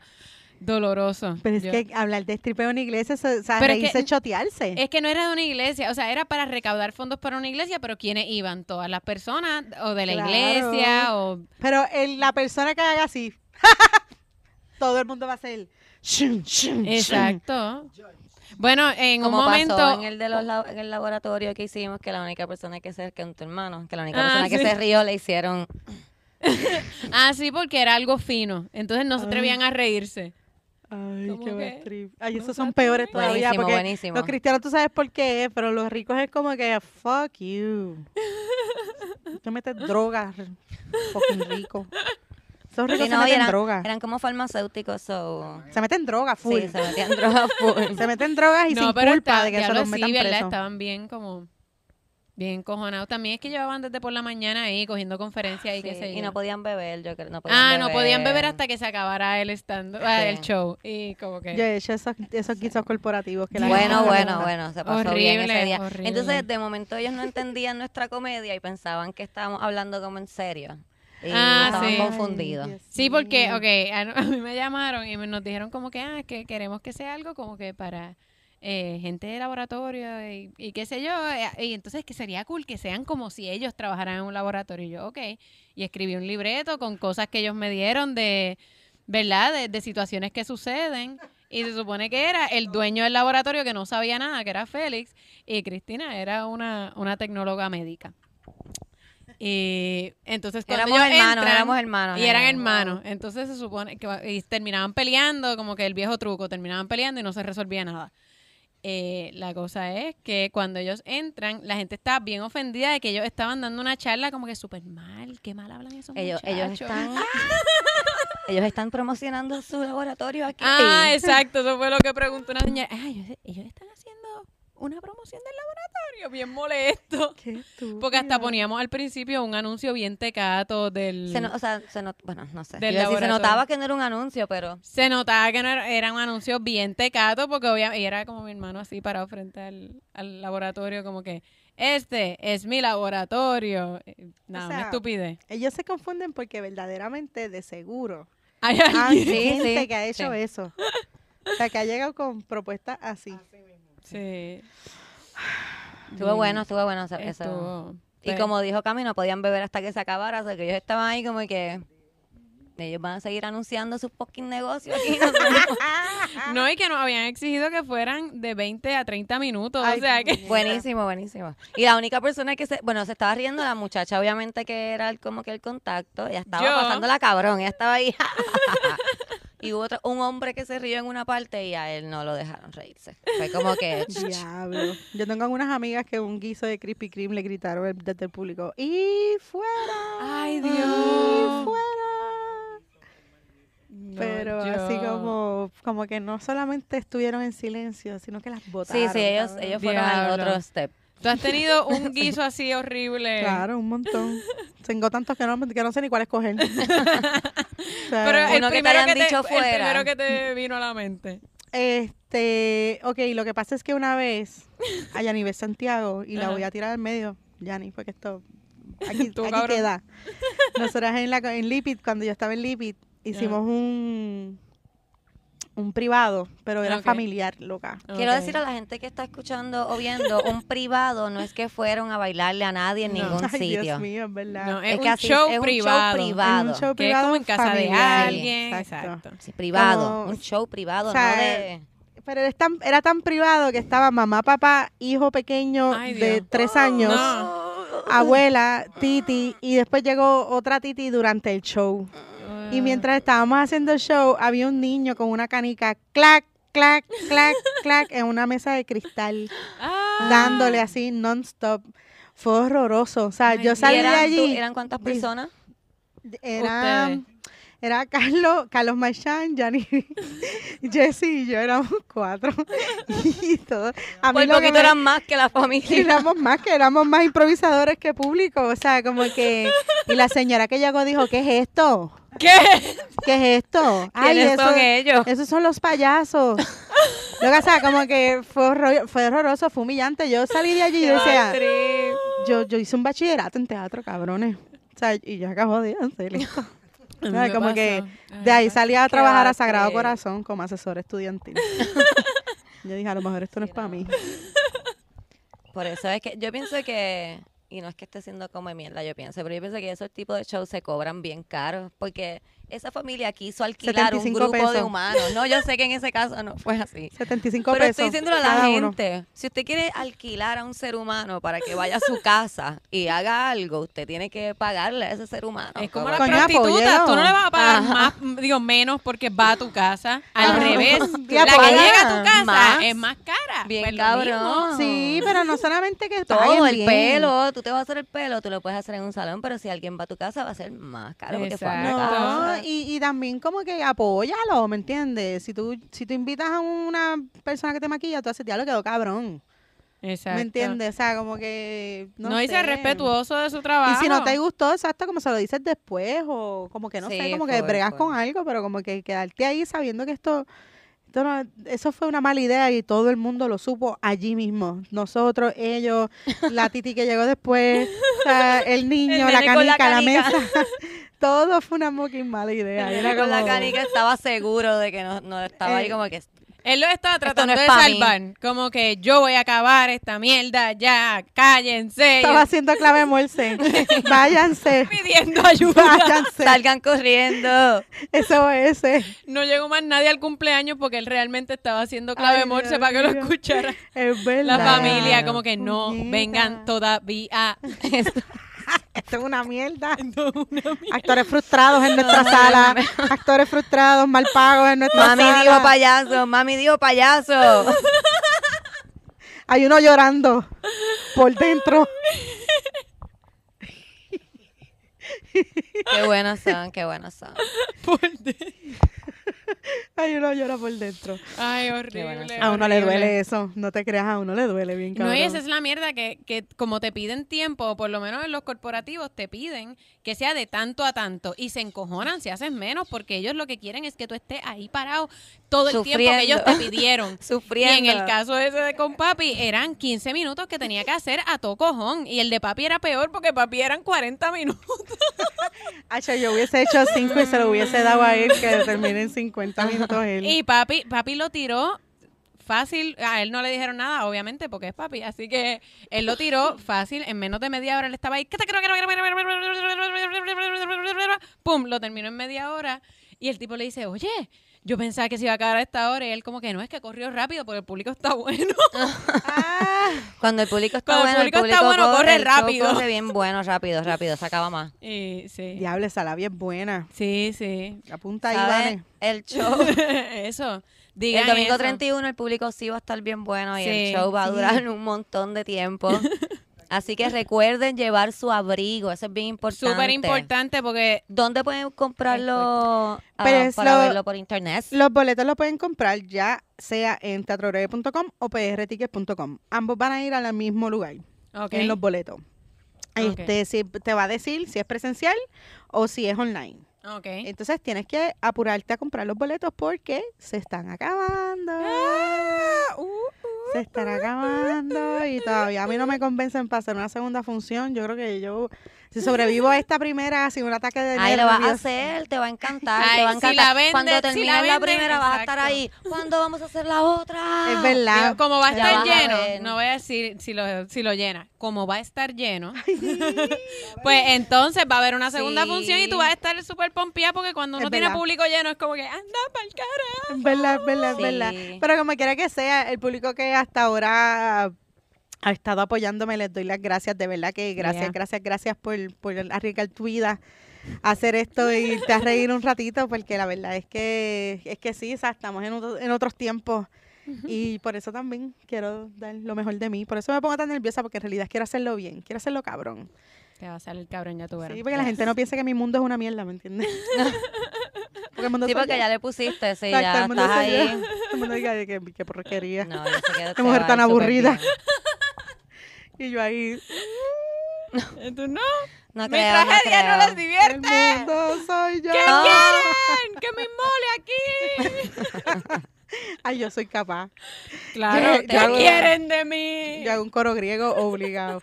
doloroso. Pero es Yo- que hablar de stripper en una iglesia, es, o sea, Pero es que- chotearse. Es que no era de una iglesia, o sea, era para recaudar fondos para una iglesia, pero ¿quiénes iban? Todas las personas, o de la Claro. iglesia, o... Pero el- la persona que haga así, todo el mundo va a hacer. Exacto. Bueno, en un Como momento... pasó en el de los lab- en el laboratorio que hicimos, que la única persona que se que tu hermano, que la única Ah, persona que se rió le hicieron Ah, sí, porque era algo fino. Entonces no se atrevían a reírse. Ay, ¿Cómo qué que? bad trip. Ay, No esos son peores todavía. Buenísimo, porque buenísimo. Los cristianos tú sabes por qué es, pero los ricos es como que, fuck you. Tú metes drogas, fucking rico. Esos ricos se no, meten eran, drogas. eran como farmacéuticos, so Se meten drogas, full. sí, se metían drogas full. Se meten drogas y no, sin pero culpa está- de que se los metan sí, ¿verdad? presos. Estaban bien como... Bien cojonados. También es que llevaban desde por la mañana ahí cogiendo conferencias y qué Sí, sé yo. y no podían beber, yo creo, no podían Ah, beber. no podían beber hasta que se acabara el stand ah, el show. Y como que... Yo he hecho esos, esos guisos corporativos que la Bueno, gente bueno, bueno, se pasó bien ese día. horrible. Entonces, de momento ellos no entendían nuestra comedia y pensaban que estábamos hablando como en serio. Y Ah, estaban sí. confundidos. Ay, Sí, porque, ok, a, a mí me llamaron y me- nos dijeron como que, ah, que queremos que sea algo como que para eh, gente de laboratorio y, y qué sé yo. eh, Y entonces que sería cool que sean como si ellos trabajaran en un laboratorio. Y yo, ok. Y escribí un libreto con cosas que ellos me dieron de, ¿verdad? De, de situaciones que suceden. Y se supone que era el dueño del laboratorio que no sabía nada, que era Félix. Y Cristina era una, una tecnóloga médica. Y entonces cuando Éramos ellos hermanos, entran- éramos hermanos. y eran hermanos. Entonces se supone que y terminaban peleando, como que el viejo truco, terminaban peleando y no se resolvía nada. Eh, la cosa es que cuando ellos entran, la gente está bien ofendida de que ellos estaban dando una charla como que súper mal, qué mal hablan esos Ellos, ellos muchachos. están ellos están promocionando su laboratorio aquí. Ah, exacto, eso fue lo que preguntó una señora. Ah, ellos, ellos están haciendo una promoción del laboratorio, bien molesto. Qué. Porque hasta poníamos al principio un anuncio bien tecato del... Se no- o sea, se not- bueno, no sé. Del Iba a decir, se laboratorio. notaba que no era un anuncio, pero Se notaba que no era, era un anuncio bien tecato porque obviamente era como mi hermano así parado frente al, al laboratorio como que este es mi laboratorio. Eh, Nada, O sea, una estupidez. Ellos se confunden porque verdaderamente, de seguro, Hay hay alguien- Sí, gente sí, que ha hecho sí. eso. O sea, que ha llegado con propuestas así. Sí. estuvo bueno, estuvo bueno eso. Estuvo- Y como dijo Cami, no podían beber hasta que se acabara, o sea que ellos estaban ahí como que ellos van a seguir anunciando sus fucking negocios aquí. No, y que nos habían exigido que fueran de 20 a 30 minutos. Ay, o sea que. buenísimo, buenísimo. Y la única persona que se, bueno, se estaba riendo la muchacha, obviamente que era el- como que el contacto, ella estaba Yo. pasándola cabrón, ella estaba ahí. y hubo otro, un hombre que se rió en una parte y a él no lo dejaron reírse. Fue como que Diablo. Yo tengo algunas amigas que un guiso de Krispy Kreme le gritaron desde el público. ¡Y fuera! Ay, ¡Y Dios. fuera! No, Pero yo- así como, como que no solamente estuvieron en silencio, sino que las botaron. Sí, sí, ellos, ellos fueron al Diablo. otro step. Tú has tenido un guiso así horrible. Claro, un montón. Tengo tantos que no, que no sé ni cuál escoger. O sea, Pero el Uno que te primero hayan que, te, dicho el fuera. primero que te vino a la mente. Este, ok, lo que pasa es que una vez a Yanivel Santiago, y la Ajá. voy a tirar al medio, Yani, porque esto aquí, Tú, aquí queda. Nosotras en, la, en Lipid, cuando yo estaba en Lipid, hicimos un un privado, pero era familiar, loca. Quiero decir a la gente que está escuchando o viendo, un privado no es que fueron a bailarle a nadie en No. ningún Ay, sitio. Dios mío, es verdad. No, Es es, que un así- show es un show privado. privado. Es un show Que es privado como en casa de alguien. Exacto. Exacto. Sí, privado, Como- un show privado, o sea, no de... Pero es tan- era tan privado que estaba mamá, papá, hijo pequeño Ay, de Dios. tres años, No. abuela, titi, y después llegó otra titi durante el show. Y mientras estábamos haciendo el show, había un niño con una canica, clac, clac, clac, clac, en una mesa de cristal, Ah. dándole así non-stop. Fue horroroso. O sea, Ay, yo ¿y salí ¿Y de allí. tú- ¿Eran cuántas personas? Era, Ustedes. era Carlos, Carlos Marchán, Yanni, Jessy y yo éramos cuatro. y todo. A mí Por lo que me- eran más que la familia. éramos más que éramos más improvisadores que público. O sea, como que. Y la señora que llegó dijo: ¿Qué es esto? ¿Qué? ¿Qué es esto? ¿Quiénes eso, son ellos? esos son los payasos. Lo que, o sea, como que fue, horror- fue horroroso, fue humillante. Yo salí de allí y decía, yo, yo hice un bachillerato en teatro, cabrones. O sea, y yo acabo de hacer esto. A mí Ay, me como pasó. que Ay, De ahí salí a ¿Qué trabajar a Sagrado? Corazón como asesor estudiantil. yo dije, a lo mejor esto no es para mí. Por eso es que yo pienso que, y no es que esté siendo como mierda, yo pienso, pero yo pienso que esos tipos de shows se cobran bien caros, porque esa familia quiso alquilar un 75 grupo de humanos. No, yo sé que en ese caso no fue así. 75 Pero pesos. estoy diciéndole a la uno. gente, si usted quiere alquilar a un ser humano para que vaya a su casa y haga algo, usted tiene que pagarle a ese ser humano. Es como las prostitutas, apóyelo. tú no le vas a pagar Ajá. más, digo, menos porque va a tu casa. Al Ajá. revés, la que llega a tu casa más. es más cara. Bien Pues cabrón. mismo. Sí, pero no solamente que Todo, el bien. pelo, tú te vas a hacer el pelo, tú lo puedes hacer en un salón, pero si alguien va a tu casa va a ser más caro porque fue a tu Exacto. casa. Y, y también como que apóyalo, ¿me entiendes? Si tú, si tú invitas a una persona que te maquilla, tú haces, lo quedó cabrón. Exacto. ¿Me entiendes? O sea, como que. No, No, sé. respetuoso de su trabajo. Y si no te gustó, exacto, como se lo dices después, o como que no Sí, sé, como que bregas con algo, pero como que quedarte ahí sabiendo que esto. esto no- eso fue una mala idea y todo el mundo lo supo allí mismo. Nosotros, ellos, la titi que llegó después, o sea, el niño, El la canica, la, mesa. todo fue una fucking mala idea. Era con la como- canica estaba seguro de que no, no estaba ahí Eh, como que Él lo estaba tratando no es de mí. salvar. Como que yo voy a acabar esta mierda ya, cállense. Estaba haciendo clave morse. Váyanse. pidiendo ayuda. Váyanse. salgan corriendo. Eso es ese. No llegó más nadie al cumpleaños porque él realmente estaba haciendo clave Ay, morse Dios para que lo mío. escuchara Es la verdad. familia. Como que no Puñeta. vengan todavía. Esto es una mierda. Actores frustrados en nuestra sala. Actores frustrados, mal pagos en nuestra Mami sala. dijo payaso, mami dijo payaso. Hay uno llorando por dentro. qué buenos son, qué buenos son. Hay uno llora por dentro. Ay, bueno. horrible. A uno le duele eso. No te creas, a uno le duele bien No, cabrón. y esa es la mierda que, que como te piden tiempo, o por lo menos en los corporativos te piden que sea de tanto a tanto y se encojonan si haces menos porque ellos lo que quieren es que tú estés ahí parado todo el tiempo que ellos te pidieron. Sufriendo. Y en el caso ese de con papi eran 15 minutos que tenía que hacer a todo cojón y el de papi era peor porque papi eran 40 minutos. Hacho, yo hubiese hecho cinco y se lo hubiese dado a él que termine en 50 minutos él. Y papi, papi lo tiró fácil, a él no le dijeron nada, obviamente, porque es papi, así que él lo tiró fácil, en menos de media hora él estaba ahí, pum, lo terminó en media hora, y el tipo le dice, oye, yo pensaba que se iba a acabar a esta hora, y él como que no, es que corrió rápido, porque el público está bueno. Ah, Cuando el público está Cuando el bueno, público está bueno, corre el rápido. corre bien bueno, rápido, rápido, se acaba más. y sí, diablo, esa labia es buena. sí, sí, Apunta ahí. Vane. El show, eso, digan el domingo eso. 31 el público sí va a estar bien bueno y Sí, el show va a sí. durar un montón de tiempo. Así que recuerden llevar su abrigo, eso es bien importante. Súper importante porque ¿Dónde pueden comprarlo Pero es para lo- verlo por internet? Los boletos los pueden comprar ya sea en teatrobreve.com o prtickets.com. Ambos van a ir al mismo lugar en los boletos. Este, si te va a decir si es presencial o si es online. Ok. Entonces tienes que apurarte a comprar los boletos porque se están acabando. Ah, uh, Se están acabando y todavía a mí no me convencen para hacer una segunda función. Yo creo que yo Si sobrevivo a esta primera sin un ataque de Ay, lo vas a nervios, hacer, te va a encantar, Ay, te va a si encantar. la venden- Cuando si la termines la, primera vas a estar exacto. ahí. ¿Cuándo vamos a hacer la otra? Es verdad. Digo, como va a Ya estar a lleno, no voy a decir si lo, si lo llena, como va a estar lleno, pues entonces va a haber una segunda Sí. función y tú vas a estar súper pompeada porque cuando Es uno tiene verdad. público lleno es como que anda pa'l cara. Es verdad, es verdad, es Sí. verdad. Pero como quiera que sea, el público que hasta ahora ha estado apoyándome, les doy las gracias. De verdad que gracias, Yeah. gracias, gracias por, por arriesgar tu vida a hacer esto y te a reír un ratito, porque la verdad es que es que sí, o sea, estamos en, otro- en otros tiempos. Y por eso también quiero dar lo mejor de mí. Por eso me pongo tan nerviosa, porque en realidad quiero hacerlo bien, quiero hacerlo cabrón. Te va a salir cabrón, ya tú verás. Sí, porque la gente no piensa que mi mundo es una mierda, ¿me entiendes? porque el mundo Sí, porque yo. ya le pusiste, sí, Exacto, ya estás yo. ahí. El mundo diga que, que porquería. No, yo sé que te mujer tan aburrida. Y yo ahí, Tú no. No Mi creo, tragedia no, creo. les el divierte. mundo soy yo. ¿Qué No. quieren? ¡Que me inmole aquí! Ay, yo soy capaz. Claro, ¿qué quieren de mí? Yo hago un coro griego obligado.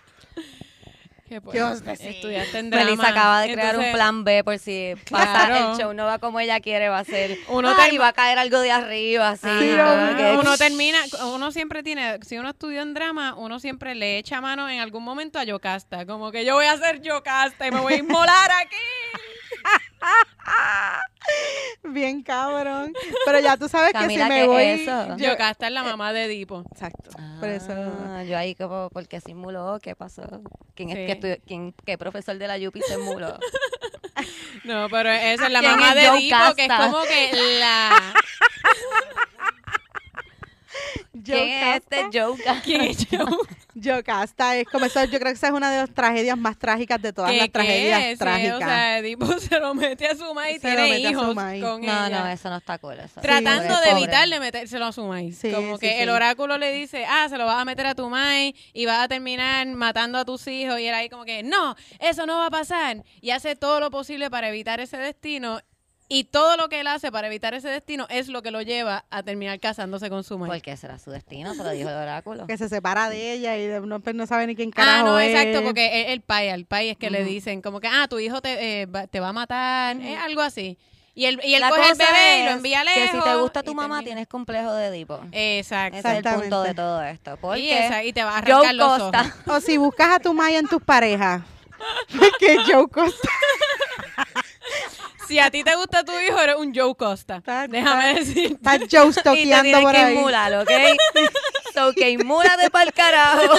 ¿Qué pues? Dios. Estudiaste en drama. Melissa acaba de crear Entonces, un plan B por si pasa Claro. el show no va como ella quiere, va a ser Uno Ay, term- va a caer algo de arriba, así. Ah, que- uno termina, uno siempre tiene, si uno estudió en drama, uno siempre le echa mano en algún momento a Yocasta, como que yo voy a ser Yocasta y me voy a inmolar aquí. Bien cabrón. Pero ya tú sabes Camila, que si ¿qué me voy. eso? yo- Yocasta es la mamá de Edipo. Exacto. Por eso. Ah, yo ahí como, ¿por qué simuló? ¿Qué pasó? ¿Quién es que quién, qué profesor de la Yupi se simuló? No, pero esa es la ¿Quién mamá es de Edipo, que es como que la... ¿Quién es este Joker? ¿Quién es Joe? Yocasta es como eso, yo creo que esa es una de las tragedias más trágicas de todas ¿Qué- las tragedias? Sí, trágicas. o sea, se lo mete a su maíz y Se lo tiene mete a su hijos maíz. con No, ella. no, eso no está cool. eso. tratando Pobre, de pobre. evitarle metérselo a su maíz. Sí, como sí, que sí. el oráculo le dice, ah, se lo vas a meter a tu maíz y vas a terminar matando a tus hijos. Y él ahí como que, no, eso no va a pasar. Y hace todo lo posible para evitar ese destino. Y todo lo que él hace para evitar ese destino es lo que lo lleva a terminar casándose con su maíz. Porque será su destino, se lo dijo el oráculo. Que se separa de ella y de- no, pues, no sabe ni quién Ah, carajo no, es. exacto, porque el, el pai, al pai es que le dicen como que, ah, tu hijo te, eh, va, te va a matar, es algo así. Y él, y él coge el bebé y lo envía lejos. Que si te gusta tu y mamá, termina. tienes complejo de Edipo. Exacto. Ese es el punto de todo esto. Y, Porque esa- y te va a arrancar los Costa, ojos. O si buscas a tu Maya en tus parejas. que Joe Costa. Si a ti te gusta tu hijo, eres un Joe Costa. Está- Déjame decir. Está Joe y te stoqueando tienes por que ahí. inmular, ¿ok? so que inmúlate para el carajo.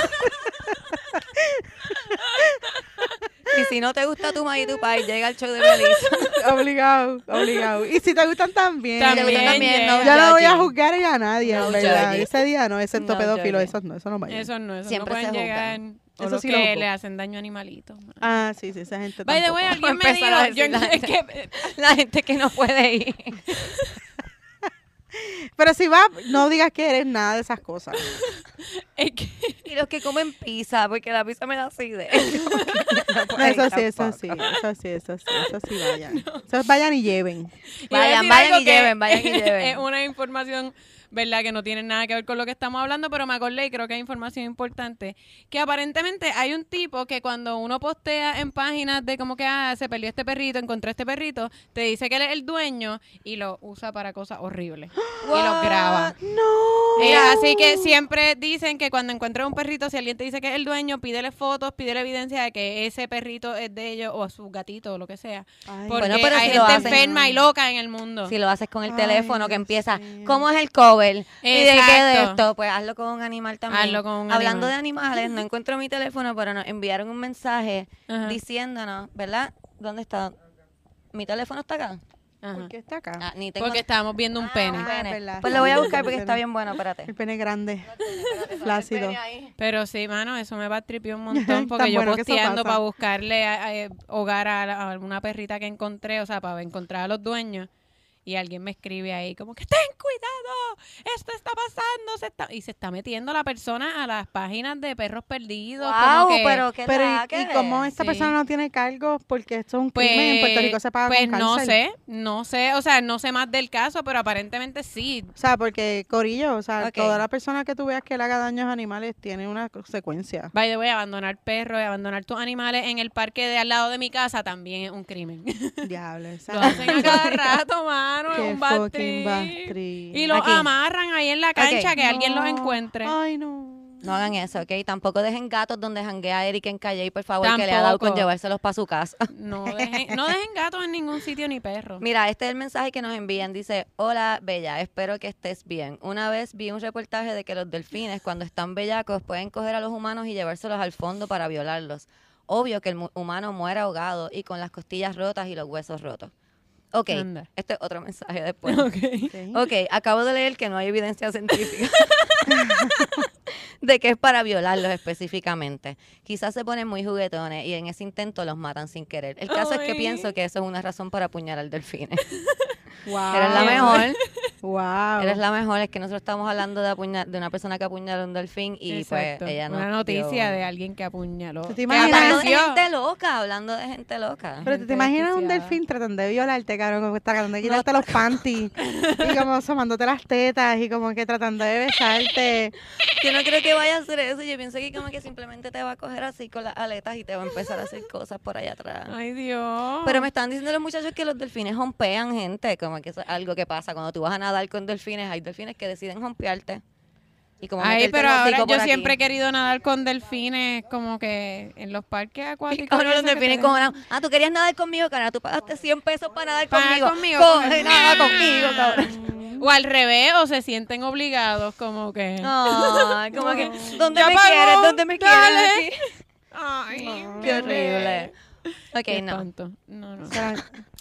y si no te gusta tu mamá y tu país, llega al show de Melissa. Obligado, obligado. Y si te gustan también. También, gustan también, no. Yo no voy a juzgar a nadie, No en verdad. judging. Ese día no, excepto No pedófilo, judging. esos no, eso no vayan. Eso no, eso Siempre no se pueden juzga. llegar. O Eso los sí lo que le hacen daño a animalitos. Ah, sí, sí, esa gente By the way, alguien me a dijo, yo, la es que, La gente que no puede ir. Pero si vas, no digas que eres nada de esas cosas. es que Y los que comen pizza, porque la pizza me da acidez. No No, eso sí, eso sí, eso sí, eso sí, eso sí, vayan. Eso vayan y lleven. Vayan, vayan y lleven, vayan y lleven. Es una información, ¿verdad? Que no tiene nada que ver con lo que estamos hablando, pero me acordé y creo que hay información importante. Que aparentemente hay un tipo que cuando uno postea en páginas de como que, ah, se perdió este perrito, encontré este perrito, te dice que él es el dueño y lo usa para cosas horribles. y los graba. No. Eh, así que siempre dicen que cuando encuentres un perrito, si alguien te dice que es el dueño, pídele fotos, pídele evidencia de que ese perrito es de ellos o a su gatito o lo que sea. Ay, Porque Bueno, pero hay si lo gente hacen- enferma y loca en el mundo. Si lo haces con el Ay, teléfono que empieza. ¿cómo es el cover? ¿Y de qué de esto? Pues hazlo con un animal también. Hazlo con un Hablando animal. de animales, no encuentro mi teléfono, pero nos enviaron un mensaje Ajá. diciéndonos, ¿verdad? ¿Dónde está? ¿Mi teléfono está acá? Ajá. ¿Por qué está acá? Ah, ni tengo Porque estábamos viendo un Ah, pene. un pene. Ah. Pues lo voy a buscar porque está bien bueno, espérate. El pene grande. Flácido. Pero sí, mano, eso me va a tripiar un montón porque yo bueno posteando para buscarle a- a- hogar a alguna perrita que encontré, o sea, para encontrar a los dueños. Y alguien me escribe ahí como que ten cuidado Esto está pasando. Se está... Y se está metiendo la persona a las páginas de perros perdidos. Wow, como que, pero qué Pero y, que y cómo esta Sí. persona no tiene cargos porque esto es un pues, crimen en Puerto Rico se paga pues con no sé, no sé, o sea, no sé más del caso, pero aparentemente sí. O sea, porque Corillo, o sea, toda la persona que tú veas que le haga daños a animales tiene una consecuencia. By the way, abandonar perros y abandonar tus animales en el parque de al lado de mi casa también es un crimen. Diablo, Lo hacen a cada rato, mano, es Qué un bad fucking trip. bad trip. Y los Aquí. amarran ahí en la cancha que alguien los No. encuentre. Ay, no. No hagan eso, ¿ok? Tampoco dejen gatos donde janguea Eric en Calle, por favor, que le ha dado con Tampoco. llevárselos para su casa. No dejen, no dejen gatos en ningún sitio ni perros. Mira, este es el mensaje que nos envían. Dice, hola, Bella, espero que estés bien. Una vez vi un reportaje de que los delfines, cuando están bellacos, pueden coger a los humanos y llevárselos al fondo para violarlos. Obvio que el mu- humano muere ahogado y con las costillas rotas y los huesos rotos. Ok, Anda. este es otro mensaje después. Ok. Sí. Ok, acabo de leer que no hay evidencia científica de que es para violarlos específicamente. Quizás se ponen muy juguetones y en ese intento los matan sin querer. El caso es que pienso que eso es una razón para apuñalar delfines. Wow. Eres la mejor, Wow. eres la mejor. Es que nosotros estamos hablando de, apuña- de una persona que apuñala a un delfín y Exacto. pues ella no. Una noticia dio- de alguien que apuñaló. ¿Tú te que imaginas? Hablando de apareció. gente loca, hablando de gente loca. Pero te, gente te imaginas un delfín tratando de violarte, cabrón, como tratando de quitarte los panties y como asomándote las tetas y como que tratando de besarte. Yo no creo que vaya a hacer eso. Yo pienso que como que simplemente te va a coger así con las aletas y te va a empezar a hacer cosas por allá atrás. Ay, Dios. Pero me están diciendo los muchachos que los delfines hompean gente, como que eso es algo que pasa cuando tú vas a nadar con delfines, hay delfines que deciden hompearte. Y como Ay, pero ahora yo aquí. siempre he querido nadar con delfines como que en los parques acuáticos. Ahora los delfines dejan- ah, tú querías nadar conmigo, cara, tú pagaste 100 pesos para nadar Paga conmigo. Coge, nada conmigo, cabrón. O al revés, o se sienten obligados como que... Ay, como que, ¿dónde Ya me pagó, quieres? ¿Dónde me dale. quieres? aquí? Ay, Qué horrible. Ok, Qué no. No, no. Serán,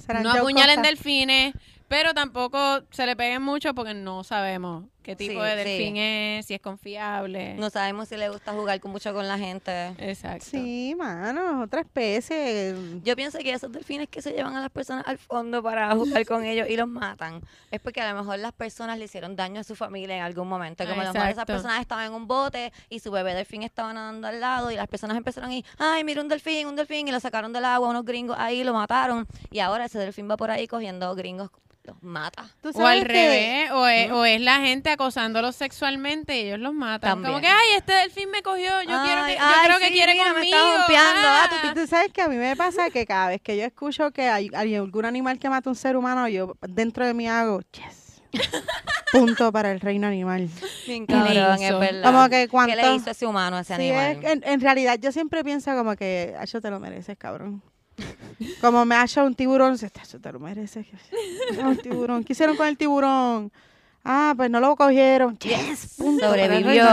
serán No Joe apuñalen Costa. delfines, pero tampoco se le peguen mucho porque no sabemos qué tipo Sí, de sí. delfín es, si es confiable. No sabemos si le gusta jugar con- mucho con la gente. Exacto. Sí, mano, otra especie. Yo pienso que esos delfines que se llevan a las personas al fondo para jugar con ellos y los matan, es porque a lo mejor las personas le hicieron daño a su familia en algún momento. Como a lo mejor esas personas estaban en un bote y su bebé delfín estaba nadando al lado y las personas empezaron a ir, ay, mira un delfín, un delfín, y lo sacaron del agua, unos gringos ahí lo mataron. Y ahora ese delfín va por ahí cogiendo gringos, los mata. ¿Tú O al que- revés, o es, o es la gente acosándolos sexualmente y ellos los matan. Como que, ay, este delfín me cogió, yo quiero que, yo ay, creo que quiere mira, me conmigo. está jumpeando, ah, tú- ah. Tú sabes que a mí me pasa que cada vez que yo escucho que hay, hay algún animal que mata a un ser humano, yo dentro de mí hago, yes. Punto para el reino animal. Bien ¿Qué le cabrón, es verdad. Como que ¿Qué cuánto... le hizo ese humano a ese Sí, animal? es- en, en realidad yo siempre pienso como que, yo te lo mereces, cabrón. Como me ha hecho un tiburón, "Acho, te lo mereces. Un tiburón. ¿Qué hicieron con el tiburón? Ah, pues no lo cogieron. Yes, punto Sobrevivió.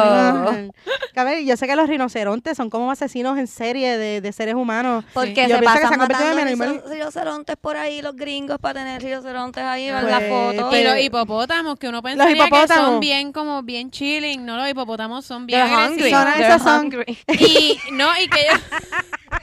Que, a ver, yo sé que los rinocerontes son como asesinos en serie de, de seres humanos. Porque Yo se pienso que pasan se en rinocerontes por ahí, los gringos, para tener rinocerontes ahí en la Pues, foto. Y los hipopótamos, que uno pensaría que hipopótamos. son bien como bien chilling, no los hipopótamos son bien They're hungry. They're son- hungry. Y no, y que ellos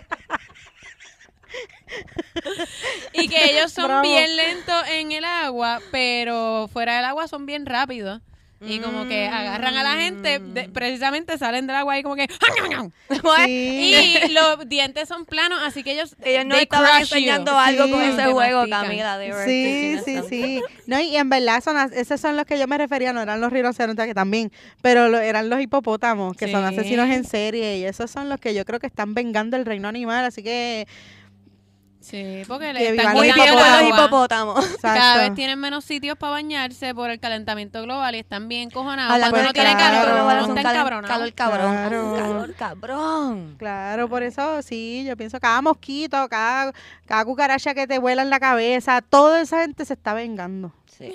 Y que ellos son Bravo. bien lentos en el agua, pero fuera del agua son bien rápidos. Y como que agarran a la gente, de- precisamente salen del agua y como que Sí. y los dientes son planos, así que ellos Ellos no estaban you. enseñando algo Sí. con ese juego, mastican. Camila. they were Sí, sí, sí. No, y en verdad son, esos son los que yo me refería, no eran los rinocerontes que también, pero lo- eran los hipopótamos, que son asesinos en serie, y esos son los que yo creo que están vengando el reino animal, así que Sí, porque Que le están Muy bien los hipopótamos. Cada exacto. vez tienen menos sitios para bañarse por el calentamiento global y están bien cojonados. Cuando no tiene calor, no están calor, cabronados. calor cabrón. Claro. Calor cabrón. Claro, por eso sí, yo pienso cada mosquito, cada, cada cucaracha que te vuela en la cabeza, toda esa gente se está vengando. Sí.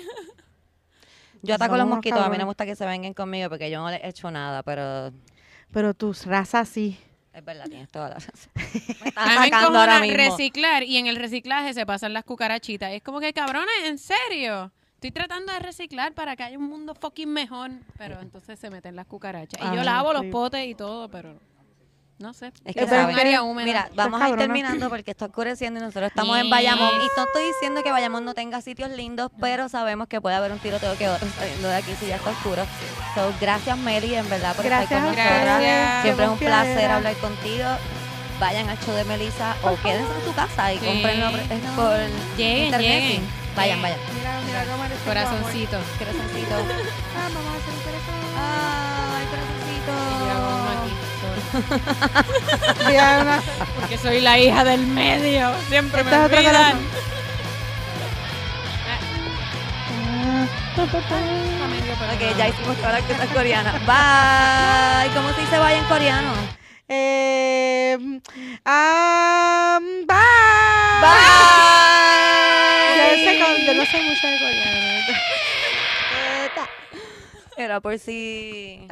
Yo ataco a los mosquitos, a mí no me gusta que se vengan conmigo porque yo no les he hecho nada, pero Pero tus razas sí. Es verdad, tienes toda la razón. Me estás A mí me atacando ahora encojona mismo. reciclar y en el reciclaje se pasan las cucarachitas. Y es como que, cabrones, ¿en serio? Estoy tratando de reciclar para que haya un mundo fucking mejor. Pero entonces se meten las cucarachas. Y yo Ay, lavo los sí. potes y todo, pero... no sé. Es que es saben. un área húmeda. Mira, vamos a ir terminando porque está oscureciendo y nosotros estamos en. Bayamón. Y no estoy diciendo que Bayamón no tenga sitios lindos, pero sabemos que puede haber un tiroteo que otro saliendo de aquí si ya está oscuro. So, gracias, Meli, en verdad, por Gracias estar a con. Gracias. Siempre es un placer hablar contigo. Vayan al show de Melissa o quédense en su casa y Sí. cómprenlo por, Lleguen, internet. lleguen. Vayan, vayan. Mira, mira cómo eres Corazoncito. Corazoncito. Ah, vamos a hacer un corazón. Ay, corazoncito. Porque soy la hija del medio. Siempre me olvidan. corazón. Ok, ya hicimos todas las cosas coreanas. Bye. ¿Cómo se dice bye en coreano? Eh, um, bye. Bye. Yo, yo no sé mucho de coreano. Era por si...